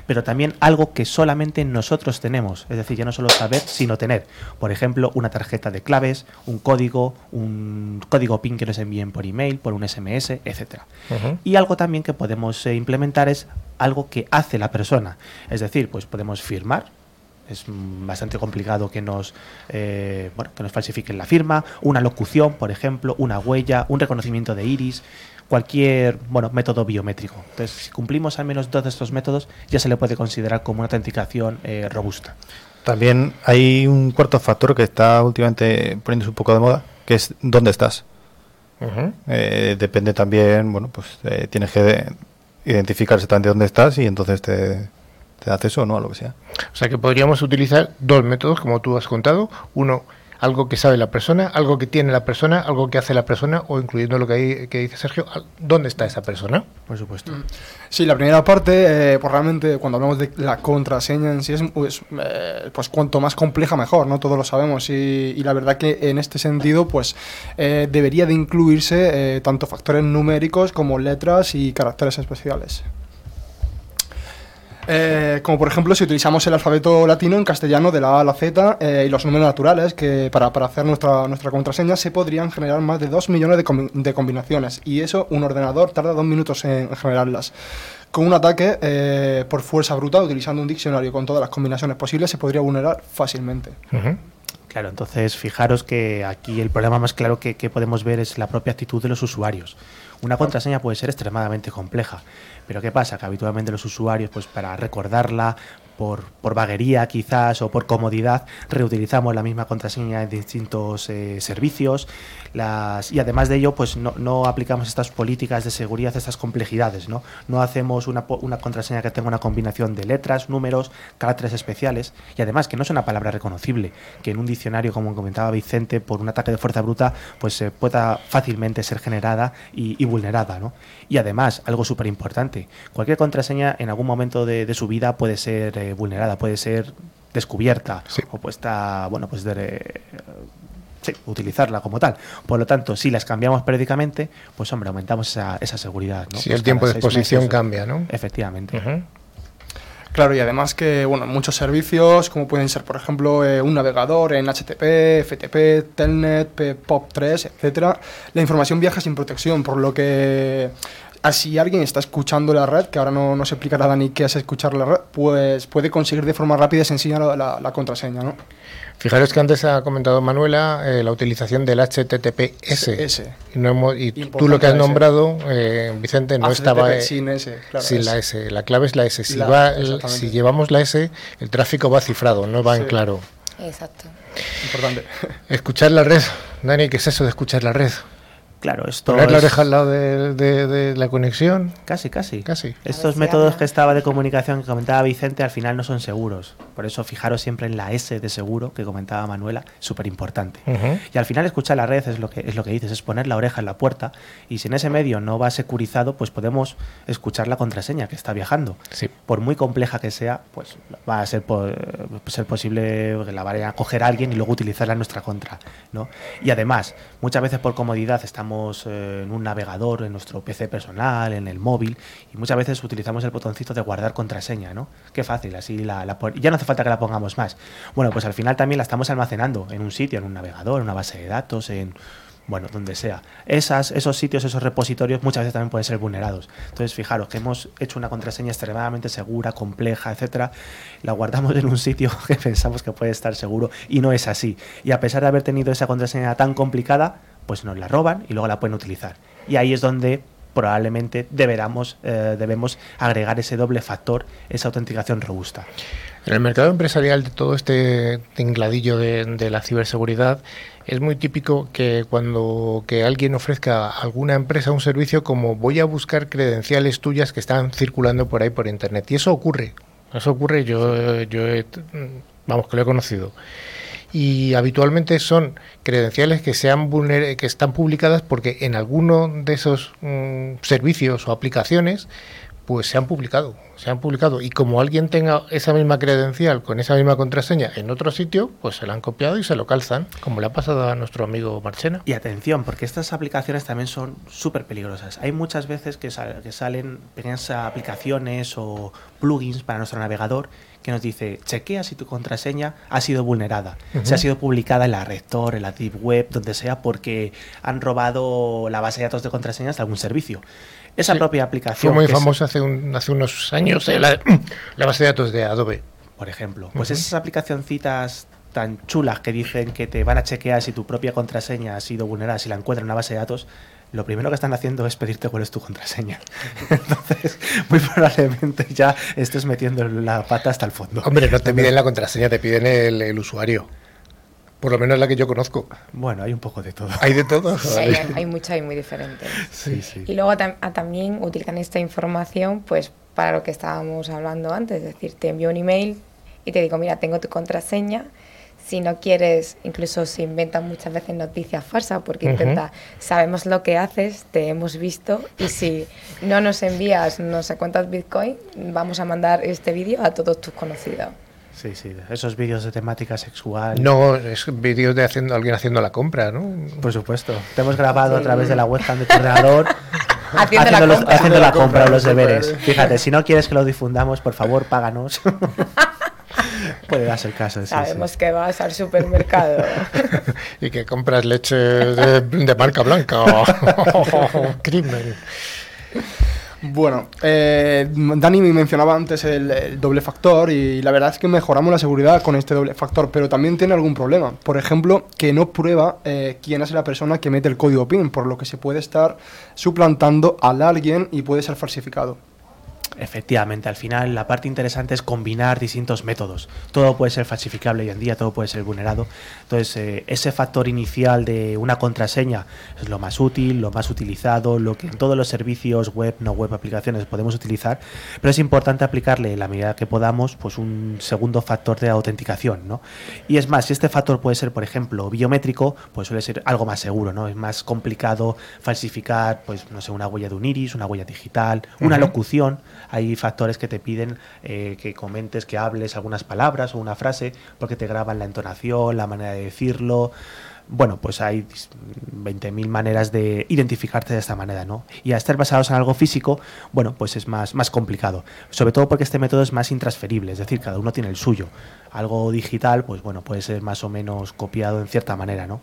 Pero también algo que solamente nosotros tenemos, es decir, ya no solo saber, sino tener. Por ejemplo, una tarjeta de claves, un código, un código PIN que nos envíen por email, por un SMS, etcétera. Ujú. Y algo también que podemos eh, implementar es algo que hace la persona. Es decir, pues podemos firmar. Es mm, bastante complicado que nos, eh, bueno, que nos falsifiquen la firma, una locución, por ejemplo, una huella, un reconocimiento de iris, cualquier bueno, método biométrico. Entonces, si cumplimos al menos dos de estos métodos, ya se le puede considerar como una autenticación eh, robusta. También hay un cuarto factor que está últimamente poniéndose un poco de moda, que es dónde estás. Eh, depende también, bueno, pues eh, tienes que identificar exactamente dónde estás y entonces te, te da acceso o no a lo que sea. O sea que podríamos utilizar dos métodos, como tú has contado. Uno, algo que sabe la persona, algo que tiene la persona, algo que hace la persona, o incluyendo lo que, hay- que dice Sergio, ¿dónde está esa persona? Por supuesto. Sí, la primera parte, eh, pues realmente cuando hablamos de la contraseña en sí es pues, eh, pues cuanto más compleja mejor, ¿no? Todos lo sabemos y, y la verdad que en este sentido pues eh, debería de incluirse eh, tanto factores numéricos como letras y caracteres especiales. Eh, como por ejemplo si utilizamos el alfabeto latino en castellano de la A a la Z eh, y los números naturales que para, para hacer nuestra, nuestra contraseña se podrían generar más de 2 millones de, combi- de combinaciones y eso un ordenador tarda 2 minutos en, en generarlas. Con un ataque eh, por fuerza bruta utilizando un diccionario con todas las combinaciones posibles se podría vulnerar fácilmente. Ujú. Claro, entonces fijaros que aquí el problema más claro que, podemos ver es la propia actitud de los usuarios. Una contraseña puede ser extremadamente compleja, pero ¿qué pasa? Que habitualmente los usuarios, pues para recordarla, por, vaguería quizás o por comodidad, reutilizamos la misma contraseña en distintos eh, servicios las, y además de ello, pues no, aplicamos estas políticas de seguridad, estas complejidades, ¿no? No hacemos una, una contraseña que tenga una combinación de letras, números, caracteres especiales y además que no es una palabra reconocible, que en un diccionario, como comentaba Vicente, por un ataque de fuerza bruta, pues se pueda fácilmente ser generada y, vulnerada, ¿no? Y además, algo súper importante, cualquier contraseña en algún momento de, de su vida puede ser eh, vulnerada, puede ser descubierta Sí. o puesta, bueno, pues de, sí, utilizarla como tal. Por lo tanto, si las cambiamos periódicamente, pues hombre, aumentamos esa, esa seguridad. ¿no? Si Pues el tiempo de exposición meses. cambia, ¿no? Efectivamente. Claro, y además que, bueno, muchos servicios, como pueden ser, por ejemplo, eh, un navegador en HTTP, FTP, Telnet, P- POP3, etcétera, la información viaja sin protección, por lo que si alguien está escuchando la red, que ahora no, no se explicará Dani qué es escuchar la red, pues puede conseguir de forma rápida y sencilla la, la- la contraseña, ¿no? Fijaros que antes ha comentado Manuela eh, la utilización del HTTPS. S. Y, no hemos- y tú lo que has nombrado, eh, Vicente, no HTTP estaba... eh, sin S, claro. sin es- la S. La clave es la S. Si, La- va, exactamente. si llevamos la S, el tráfico va cifrado, no va en claro. Exacto. Importante. Escuchar la red. Dani, ¿qué es eso de escuchar la red? Claro, esto Poner la es- oreja al lado de, de- de la conexión. Casi, casi. Casi. Estos métodos que estaba de comunicación que comentaba Vicente al final no son seguros. Por eso fijaros siempre en la S de seguro que comentaba Manuela, súper importante. Ujú. Y al final escuchar la red es lo que es lo que dices, es poner la oreja en la puerta y si en ese medio no va securizado, pues podemos escuchar la contraseña que está viajando. Sí. Por muy compleja que sea, pues va a ser, po- ser posible que la vaya a coger alguien y luego utilizarla en nuestra contra, ¿no? Y además, muchas veces por comodidad estamos eh, en un navegador, en nuestro PC personal, en el móvil y muchas veces utilizamos el botoncito de guardar contraseña, ¿no? Qué fácil, así la, la ya no hace falta que la pongamos más. Bueno, pues al final también la estamos almacenando en un sitio, en un navegador, en una base de datos, en bueno, donde sea. Esos sitios, esos repositorios muchas veces también pueden ser vulnerados. Entonces, fijaros que hemos hecho una contraseña extremadamente segura, compleja, etcétera, la guardamos en un sitio [laughs] que pensamos que puede estar seguro y no es así. Y a pesar de haber tenido esa contraseña tan complicada, pues nos la roban y luego la pueden utilizar. Y ahí es donde probablemente deberamos, eh, debemos agregar ese doble factor, esa autenticación robusta. En el mercado empresarial de todo este tingladillo de, de, la ciberseguridad es muy típico que cuando que alguien ofrezca a alguna empresa un servicio como voy a buscar credenciales tuyas que están circulando por ahí por internet y eso ocurre eso ocurre yo yo vamos que lo he conocido y habitualmente son credenciales que sean que están publicadas porque en alguno de esos mm, servicios o aplicaciones pues se han publicado, se han publicado y como alguien tenga esa misma credencial con esa misma contraseña en otro sitio, pues se la han copiado y se lo calzan, como le ha pasado a nuestro amigo Marchena. Y atención, porque estas aplicaciones también son súper peligrosas. Hay muchas veces que, sal, que salen pequeñas aplicaciones o plugins para nuestro navegador que nos dice, chequea si tu contraseña ha sido vulnerada, uh -huh. si ha sido publicada en la Rector, en la Deep Web, donde sea, porque han robado la base de datos de contraseñas de algún servicio. Esa sí, propia aplicación. Fue muy famosa hace, un, hace unos años eh, la, la, base de datos de Adobe. Por ejemplo. Pues uh -huh. esas aplicacioncitas tan chulas que dicen que te van a chequear si tu propia contraseña ha sido vulnerada, si la encuentran en una base de datos, lo primero que están haciendo es pedirte cuál es tu contraseña. [laughs] Entonces, muy probablemente ya estés metiendo la pata hasta el fondo. Hombre, no te piden la contraseña, te piden el, el usuario. Por lo menos la que yo conozco. Bueno, hay un poco de todo. ¿Hay de todo? Sí, hay, hay muchas y muy diferentes. Sí, sí. Y luego tam también utilizan esta información pues para lo que estábamos hablando antes. Es decir, te envío un email y te digo, mira, tengo tu contraseña. Si no quieres, incluso se inventan muchas veces noticias falsas porque uh -huh. intenta, sabemos lo que haces, te hemos visto y si no nos envías no sé cuántas bitcoin, vamos a mandar este vídeo a todos tus conocidos. Sí, sí, esos vídeos de temática sexual. No, es vídeos de haciendo, alguien haciendo la compra, ¿no? Por supuesto. Te hemos grabado a través de la webcam de tu ordenador. haciendo, [laughs] haciendo, la los, compra. haciendo la compra, los deberes. Fíjate, si no quieres que lo difundamos, por favor, páganos. [laughs] Puede darse el caso. Sí, Sabemos sí. que vas al supermercado. [laughs] y que compras leche de, de marca blanca. Crimen. Bueno, eh, Dani me mencionaba antes el, doble factor y la verdad es que mejoramos la seguridad con este doble factor, pero también tiene algún problema. Por ejemplo, que no prueba eh, quién es la persona que mete el código PIN, por lo que se puede estar suplantando al alguien y puede ser falsificado. Efectivamente, al final la parte interesante es combinar distintos métodos. Todo puede ser falsificable hoy en día, todo puede ser vulnerado. Entonces, eh, ese factor inicial de una contraseña es lo más útil, lo más utilizado, lo que en todos los servicios web, no web, aplicaciones podemos utilizar, pero es importante aplicarle en la medida que podamos pues un segundo factor de autenticación, ¿no? Y es más, si este factor puede ser, por ejemplo, biométrico, pues suele ser algo más seguro, ¿no? Es más complicado falsificar, pues no sé, una huella de un iris, una huella digital, una uh -huh. locución hay factores que te piden eh, que comentes, que hables algunas palabras o una frase, porque te graban la entonación, la manera de decirlo. Bueno, pues hay 20.000 maneras de identificarte de esta manera, ¿no? Y a estar basados en algo físico, bueno, pues es más, más complicado. Sobre todo porque este método es más intransferible, es decir, cada uno tiene el suyo. Algo digital, pues bueno, puede ser más o menos copiado en cierta manera, ¿no?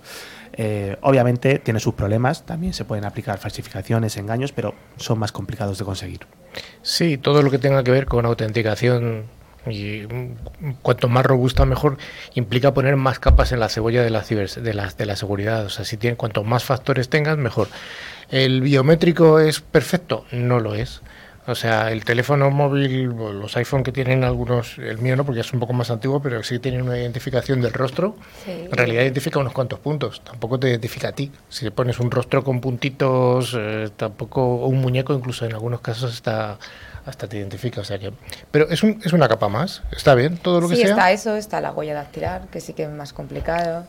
Eh, obviamente tiene sus problemas, también se pueden aplicar falsificaciones, engaños, pero son más complicados de conseguir. Sí, todo lo que tenga que ver con autenticación y cuanto más robusta mejor implica poner más capas en la cebolla de la, de la, de la seguridad. O sea, si tiene, cuanto más factores tengas, mejor. ¿El biométrico es perfecto? No lo es. O sea, el teléfono móvil, los iPhone que tienen algunos, el mío no, porque es un poco más antiguo, pero sí tienen una identificación del rostro. Sí. En realidad identifica unos cuantos puntos, tampoco te identifica a ti. Si le pones un rostro con puntitos, eh, tampoco, o un muñeco, incluso en algunos casos está hasta te identifica, o sea que... Pero es, un, es una capa más, ¿está bien todo lo sí, que sea? Sí, está eso, está la huella dactilar, que sí que es más complicado.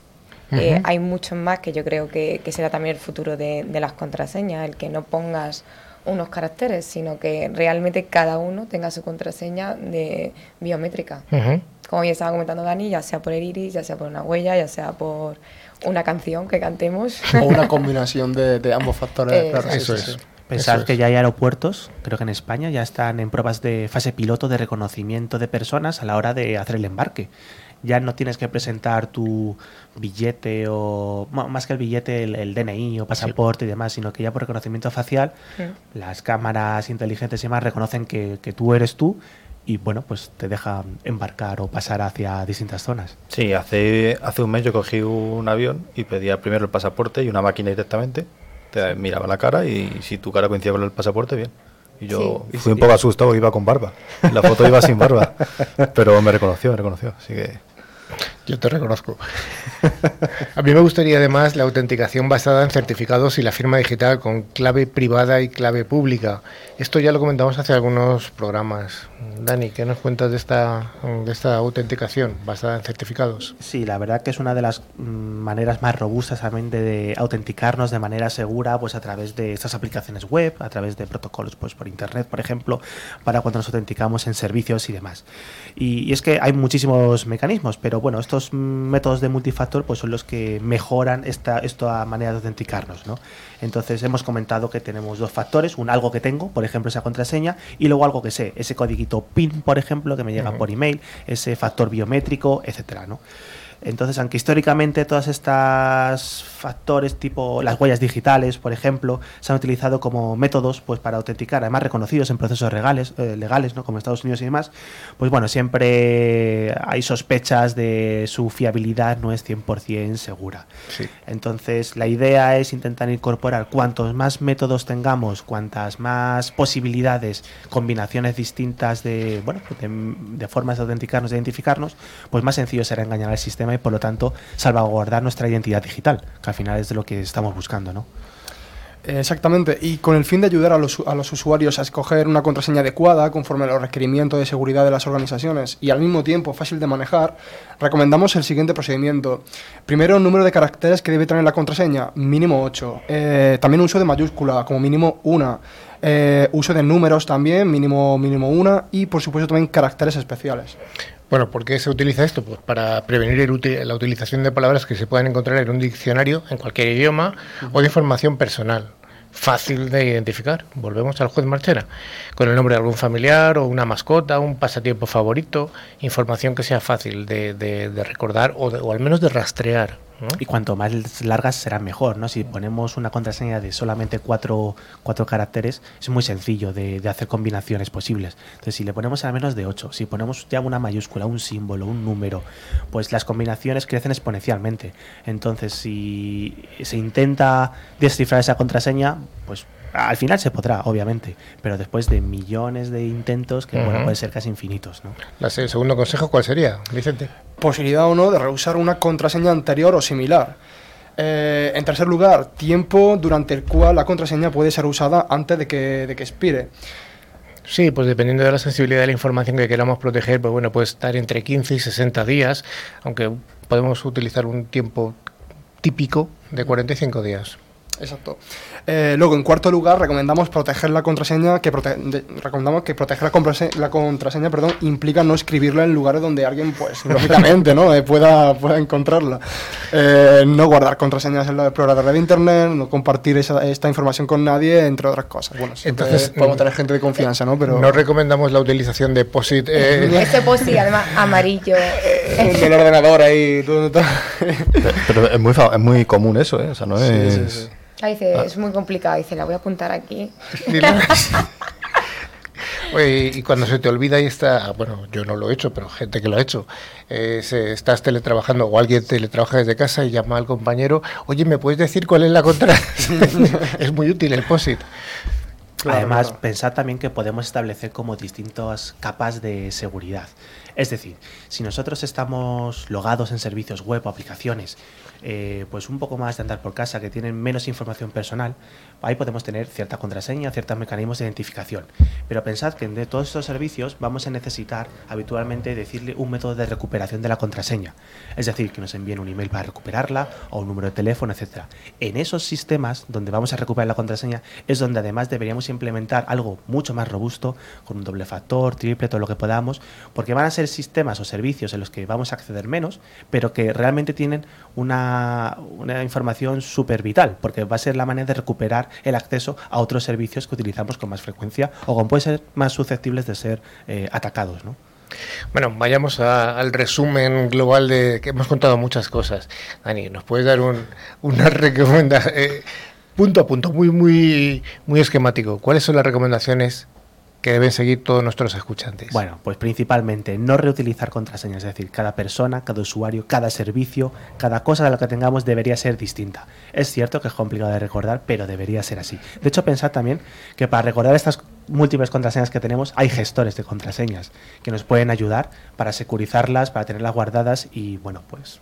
Uh -huh. eh, hay muchos más que yo creo que, que será también el futuro de, de, las contraseñas, el que no pongas unos caracteres, sino que realmente cada uno tenga su contraseña de biométrica. Uh -huh. Como ya estaba comentando Dani, ya sea por el iris, ya sea por una huella, ya sea por una canción que cantemos. [laughs] O una combinación de, de ambos factores. Eh, claro, eso es. Pensar Eso que es. ya hay aeropuertos, creo que en España ya están en pruebas de fase piloto de reconocimiento de personas a la hora de hacer el embarque. Ya no tienes que presentar tu billete o más que el billete, el, el DNI o pasaporte y demás, sino que ya por reconocimiento facial las cámaras inteligentes y demás reconocen que, que tú eres tú y bueno, pues te dejan embarcar o pasar hacia distintas zonas. Sí, hace, hace un mes yo cogí un avión y pedía primero el pasaporte y una máquina directamente. Te miraba la cara y si tu cara coincidía con el pasaporte, bien. Y yo Sí. fui un poco asustado iba con barba. La foto iba sin barba. [laughs] Pero me reconoció, me reconoció. Así que Yo te reconozco. [laughs] A mí me gustaría además la autenticación basada en certificados y la firma digital con clave privada y clave pública. Esto ya lo comentamos hace algunos programas. Dani, ¿qué nos cuentas de esta, de esta autenticación basada en certificados? Sí, la verdad que es una de las mm, maneras más robustas también de, autenticarnos de manera segura, pues a través de estas aplicaciones web, a través de protocolos, pues por internet, por ejemplo, para cuando nos autenticamos en servicios y demás. Y, y es que hay muchísimos mecanismos, pero bueno, estos métodos de multifactor, pues son los que mejoran esta, esta manera de autenticarnos, ¿no? Entonces hemos comentado que tenemos dos factores, un algo que tengo, por ejemplo, esa contraseña, y luego algo que sé, ese PIN, por ejemplo, que me llega por email, ese factor biométrico, etcétera, ¿no? Entonces, aunque históricamente todas estas factores tipo las huellas digitales, por ejemplo, se han utilizado como métodos pues para autenticar, además reconocidos en procesos legales, eh, legales, ¿no? como Estados Unidos y demás, pues bueno, siempre hay sospechas de su fiabilidad no es 100% segura. Sí. Entonces, la idea es intentar incorporar cuantos más métodos tengamos, cuantas más posibilidades, combinaciones distintas de, bueno, de, de formas de autenticarnos, de identificarnos, pues más sencillo será engañar al sistema por lo tanto salvaguardar nuestra identidad digital, que al final es de lo que estamos buscando, ¿no? Exactamente, y con el fin de ayudar a los, a los usuarios a escoger una contraseña adecuada conforme a los requerimientos de seguridad de las organizaciones y al mismo tiempo fácil de manejar, recomendamos el siguiente procedimiento. Primero, número de caracteres que debe tener la contraseña, mínimo 8. Eh, también uso de mayúscula, como mínimo 1. uso de números también, mínimo, mínimo 1. Y por supuesto también caracteres especiales. Bueno, ¿por qué se utiliza esto? Pues para prevenir el la utilización de palabras que se puedan encontrar en un diccionario, en cualquier idioma, o de información personal. Fácil de identificar. Volvemos al juez Marchera. Con el nombre de algún familiar o una mascota, un pasatiempo favorito, información que sea fácil de, de- de recordar o, de- o al menos de rastrear. Y cuanto más largas serán mejor, ¿no? Si ponemos una contraseña de solamente cuatro, cuatro caracteres, es muy sencillo de, de hacer combinaciones posibles. Entonces, si le ponemos al menos de ocho, si ponemos ya una mayúscula, un símbolo, un número, pues las combinaciones crecen exponencialmente. Entonces, si se intenta descifrar esa contraseña, pues al final se podrá, obviamente, pero después de millones de intentos, que bueno, pueden ser casi infinitos, ¿no? La- El segundo consejo, ¿cuál sería, Vicente? posibilidad o no de reusar una contraseña anterior o similar. Eh, en tercer lugar, tiempo durante el cual la contraseña puede ser usada antes de que, de que expire. Sí, pues dependiendo de la sensibilidad de la información que queramos proteger, pues bueno, puede estar entre 15 y 60 días, aunque podemos utilizar un tiempo típico de 45 días. Exacto. Eh, luego, en cuarto lugar, recomendamos proteger la contraseña, que prote- de- recomendamos que proteger la, la contraseña, perdón, implica no escribirla en lugares donde alguien, pues, [laughs] lógicamente, ¿no? Eh, pueda, pueda encontrarla. Eh, no guardar contraseñas en el explorador de internet, no compartir esa- esta información con nadie, entre otras cosas. Bueno, Entonces, podemos mm, tener gente de confianza, ¿no? Pero No recomendamos la utilización de POSIT. eh, [laughs] Ese post además amarillo. en el ordenador ahí, todo, todo. Pero es muy, fa- es muy común eso, ¿eh? O sea, no Sí, es... sí, sí. Ah, dice, es muy complicado. Dice, la voy a apuntar aquí. [laughs] [laughs] Oye, y cuando se te olvida y está, bueno, yo no lo he hecho, pero gente que lo ha hecho, eh, se- estás teletrabajando o alguien teletrabaja desde casa y llama al compañero, oye, ¿me puedes decir cuál es la contra? [laughs] es muy útil el POSIT. Claro, Además, claro. pensad también que podemos establecer como distintas capas de seguridad. Es decir, si nosotros estamos logados en servicios web o aplicaciones, eh, pues un poco más de andar por casa, que tienen menos información personal, ahí podemos tener cierta contraseña, ciertos mecanismos de identificación. Pero pensad que de todos estos servicios vamos a necesitar habitualmente decirle un método de recuperación de la contraseña. Es decir, que nos envíen un email para recuperarla o un número de teléfono, etcétera. En esos sistemas donde vamos a recuperar la contraseña es donde además deberíamos implementar algo mucho más robusto, con un doble factor, triple, todo lo que podamos, porque van a ser sistemas o servicios en los que vamos a acceder menos, pero que realmente tienen una, una información súper vital, porque va a ser la manera de recuperar el acceso a otros servicios que utilizamos con más frecuencia o con pueden ser más susceptibles de ser eh, atacados, ¿no? Bueno, vayamos a- al resumen global de que hemos contado muchas cosas. Dani, ¿nos puedes dar un, una [laughs] recomendación eh, punto a punto, muy, muy, muy esquemático? ¿Cuáles son las recomendaciones que deben seguir todos nuestros escuchantes? Bueno, pues principalmente no reutilizar contraseñas, es decir, cada persona, cada usuario, cada servicio, cada cosa de lo que tengamos debería ser distinta. Es cierto que es complicado de recordar, pero debería ser así. De hecho, pensad también que para recordar estas múltiples contraseñas que tenemos, hay gestores de contraseñas que nos pueden ayudar para securizarlas, para tenerlas guardadas y, bueno, pues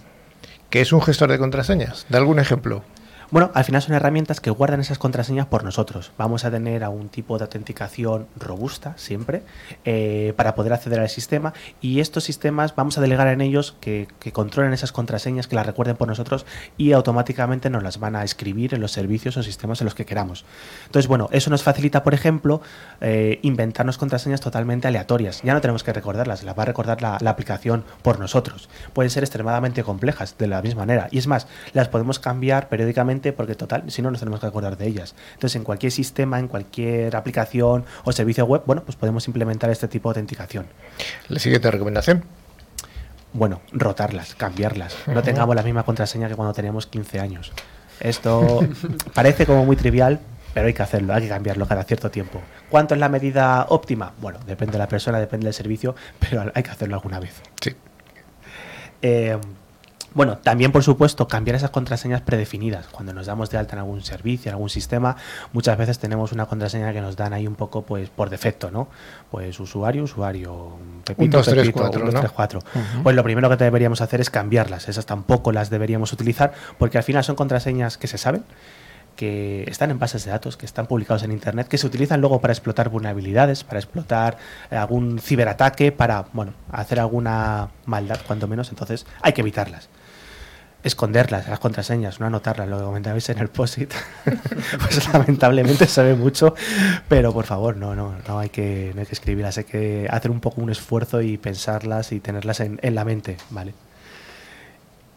¿Qué es un gestor de contraseñas? ¿Da algún ejemplo? Bueno, al final son herramientas que guardan esas contraseñas por nosotros. Vamos a tener algún tipo de autenticación robusta siempre eh, para poder acceder al sistema y estos sistemas vamos a delegar en ellos que, controlen esas contraseñas, que las recuerden por nosotros y automáticamente nos las van a escribir en los servicios o sistemas en los que queramos. Entonces, bueno, eso nos facilita, por ejemplo, eh, inventarnos contraseñas totalmente aleatorias. Ya no tenemos que recordarlas, las va a recordar la aplicación por nosotros. Pueden ser extremadamente complejas de la misma manera y es más, las podemos cambiar periódicamente porque total, si no nos tenemos que acordar de ellas. Entonces, en cualquier sistema, en cualquier aplicación o servicio web, bueno, pues podemos implementar este tipo de autenticación. La siguiente recomendación. Bueno, rotarlas, cambiarlas. [laughs] No tengamos la misma contraseña que cuando teníamos 15 años. Esto [laughs] parece como muy trivial, pero hay que hacerlo, hay que cambiarlo cada cierto tiempo. ¿Cuánto es la medida óptima? Bueno, depende de la persona, depende del servicio, pero hay que hacerlo alguna vez. Sí. Eh, bueno, también por supuesto cambiar esas contraseñas predefinidas. Cuando nos damos de alta en algún servicio, en algún sistema, muchas veces tenemos una contraseña que nos dan ahí un poco pues por defecto, ¿no? Pues usuario, usuario, pepito, dos, tres, pepito, cuatro, un, dos, ¿no? tres, cuatro. Pues lo primero que deberíamos hacer es cambiarlas. Esas tampoco las deberíamos utilizar porque al final son contraseñas que se saben que están en bases de datos, que están publicados en Internet, que se utilizan luego para explotar vulnerabilidades, para explotar algún ciberataque, para, bueno, hacer alguna maldad, cuanto menos, entonces hay que evitarlas. Esconderlas, las contraseñas, no anotarlas, lo que comentabais en el POSIT. [laughs] pues lamentablemente se ve mucho, pero por favor, no, no, no hay que, no hay que escribirlas, hay que hacer un poco un esfuerzo y pensarlas y tenerlas en, en la mente, ¿vale?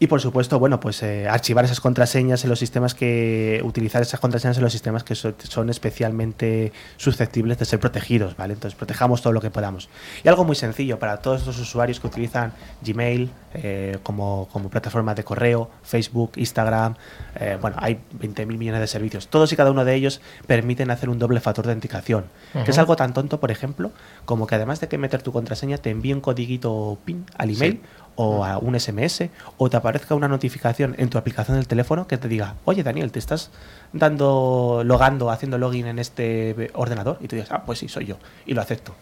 Y por supuesto, bueno, pues eh, archivar esas contraseñas en los sistemas que. utilizar esas contraseñas en los sistemas que so- son especialmente susceptibles de ser protegidos, ¿vale? Entonces protejamos todo lo que podamos. Y algo muy sencillo para todos los usuarios que utilizan Gmail eh, como, como plataforma de correo, Facebook, Instagram, eh, bueno, hay 20.000 millones de servicios. Todos y cada uno de ellos permiten hacer un doble factor de autenticación. Que es algo tan tonto, por ejemplo, como que además de que meter tu contraseña, te envíe un codiguito PIN al email o a un SMS o te aparezca una notificación en tu aplicación del teléfono que te diga, oye Daniel, te estás dando, logando, haciendo login en este ordenador y tú dices, ah, pues sí, soy yo y lo acepto.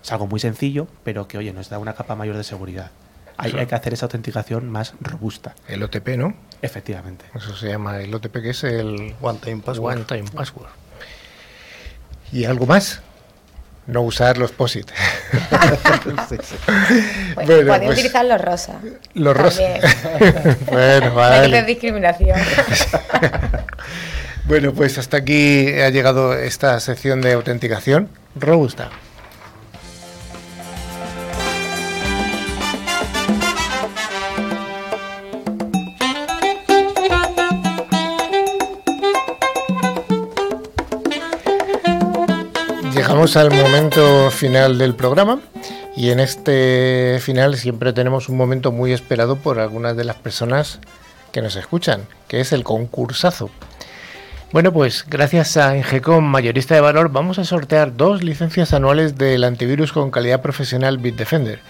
Es algo muy sencillo, pero que, oye, nos da una capa mayor de seguridad. Hay, hay que hacer esa autenticación más robusta, El OTP, ¿no? efectivamente. Eso se llama el OTP, que es el One Time Password. One Time Password. ¿Y algo más? No usar los POSIT. [laughs] Bueno, podéis pues- utilizar los rosas. Los rosas. [laughs] Bueno, vale. discriminación. [laughs] Bueno, pues hasta aquí ha llegado esta sección de autenticación robusta. Llegamos al momento final del programa y en este final siempre tenemos un momento muy esperado por algunas de las personas que nos escuchan, que es el concursazo. Bueno, pues gracias a Ingecom Mayorista de Valor vamos a sortear dos licencias anuales del antivirus con calidad profesional Bitdefender.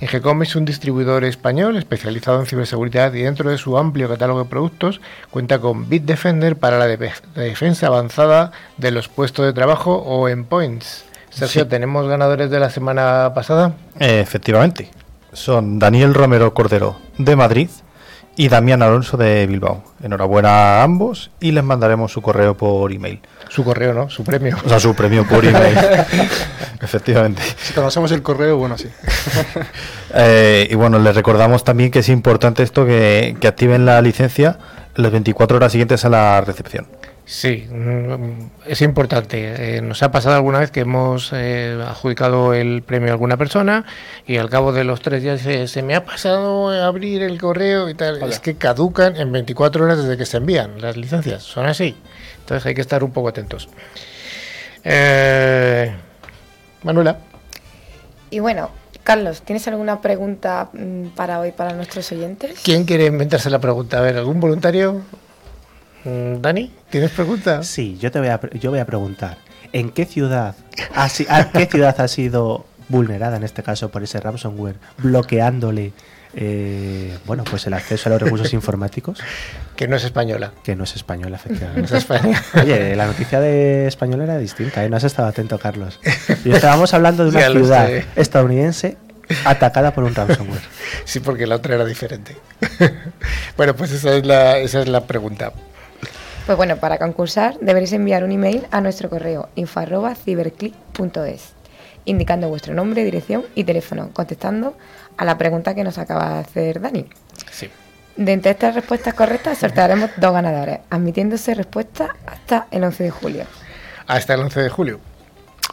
Ingecom es un distribuidor español especializado en ciberseguridad y dentro de su amplio catálogo de productos cuenta con Bitdefender para la de- defensa avanzada de los puestos de trabajo o endpoints. Sergio, Sí. ¿tenemos ganadores de la semana pasada? Eh, efectivamente. Son Daniel Romero Cordero de Madrid y Damián Alonso de Bilbao. Enhorabuena a ambos y les mandaremos su correo por email. Su correo, ¿no? Su premio. O sea, su premio por email. [laughs] efectivamente. Si conocemos el correo, bueno, sí. [laughs] Eh, y bueno, les recordamos también que es importante esto que, que activen la licencia las 24 horas siguientes a la recepción. Sí, mm, es importante. Eh, nos ha pasado alguna vez que hemos eh, adjudicado el premio a alguna persona y al cabo de los tres días dice, se me ha pasado abrir el correo y tal. Es que caducan en 24 horas desde que se envían las licencias. Son así. Entonces hay que estar un poco atentos. Eh, Manuela. Y bueno, Carlos, ¿tienes alguna pregunta mm, para hoy para nuestros oyentes? ¿Quién quiere inventarse la pregunta? A ver, ¿algún voluntario? Mm, Dani, ¿tienes pregunta? Sí, yo te voy a, pre- yo voy a preguntar. ¿En qué ciudad, ha, a qué ciudad ha sido vulnerada en este caso por ese ransomware, bloqueándole eh, bueno, pues el acceso a los recursos informáticos? Que no es española. Que no es española, [laughs] No efectivamente. es española. Oye, la noticia de español era distinta, ¿eh? No has estado atento, Carlos. [laughs] Y estábamos hablando de una Ya ciudad estadounidense atacada por un ransomware. Sí, porque la otra era diferente. [laughs] bueno, pues esa es la, esa es la pregunta. Pues bueno, para concursar deberéis enviar un email a nuestro correo info@ciberclick.es indicando vuestro nombre, dirección y teléfono, contestando a la pregunta que nos acaba de hacer Dani. Sí. De entre estas respuestas correctas sortearemos dos ganadores, admitiéndose respuesta hasta el 11 de julio. Hasta el 11 de julio.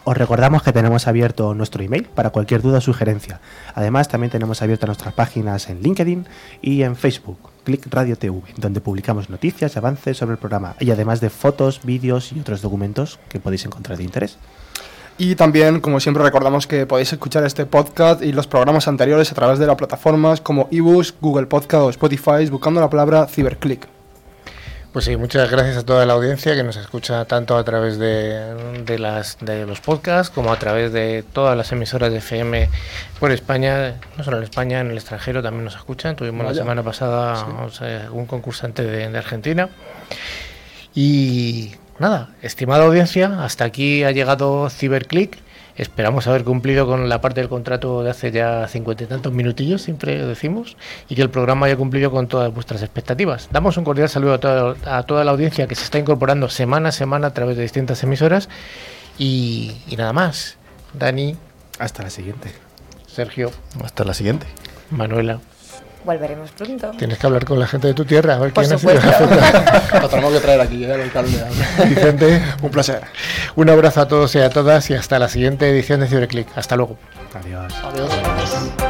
Os recordamos que tenemos abierto nuestro email para cualquier duda o sugerencia. Además, también tenemos abiertas nuestras páginas en LinkedIn y en Facebook, Click Radio TV, donde publicamos noticias y avances sobre el programa, y además de fotos, vídeos y otros documentos que podéis encontrar de interés. Y también, como siempre, recordamos que podéis escuchar este podcast y los programas anteriores a través de las plataformas como eBooks, Google Podcast o Spotify, buscando la palabra Ciberclick. Pues sí, muchas gracias a toda la audiencia que nos escucha tanto a través de, de las, de los podcasts como a través de todas las emisoras de FM por España, no solo en España, en el extranjero también nos escuchan. Tuvimos la semana pasada o sea, un concursante de, de Argentina. Y nada, estimada audiencia, hasta aquí ha llegado Ciberclick. Esperamos haber cumplido con la parte del contrato de hace ya cincuenta y tantos minutillos, siempre decimos, y que el programa haya cumplido con todas vuestras expectativas. Damos un cordial saludo a toda, a toda la audiencia que se está incorporando semana a semana a través de distintas emisoras. Y, y nada más. Dani, Hasta la siguiente. Sergio, Hasta la siguiente. Manuela, Volveremos pronto. tienes que hablar con la gente de tu tierra. A ver Por quién supuesto. afectada. Lo tenemos que traer aquí, ya el alcalde. Vicente, Un placer. un abrazo a todos y a todas y hasta la siguiente edición de Ciberclick. Hasta luego. Adiós. Adiós.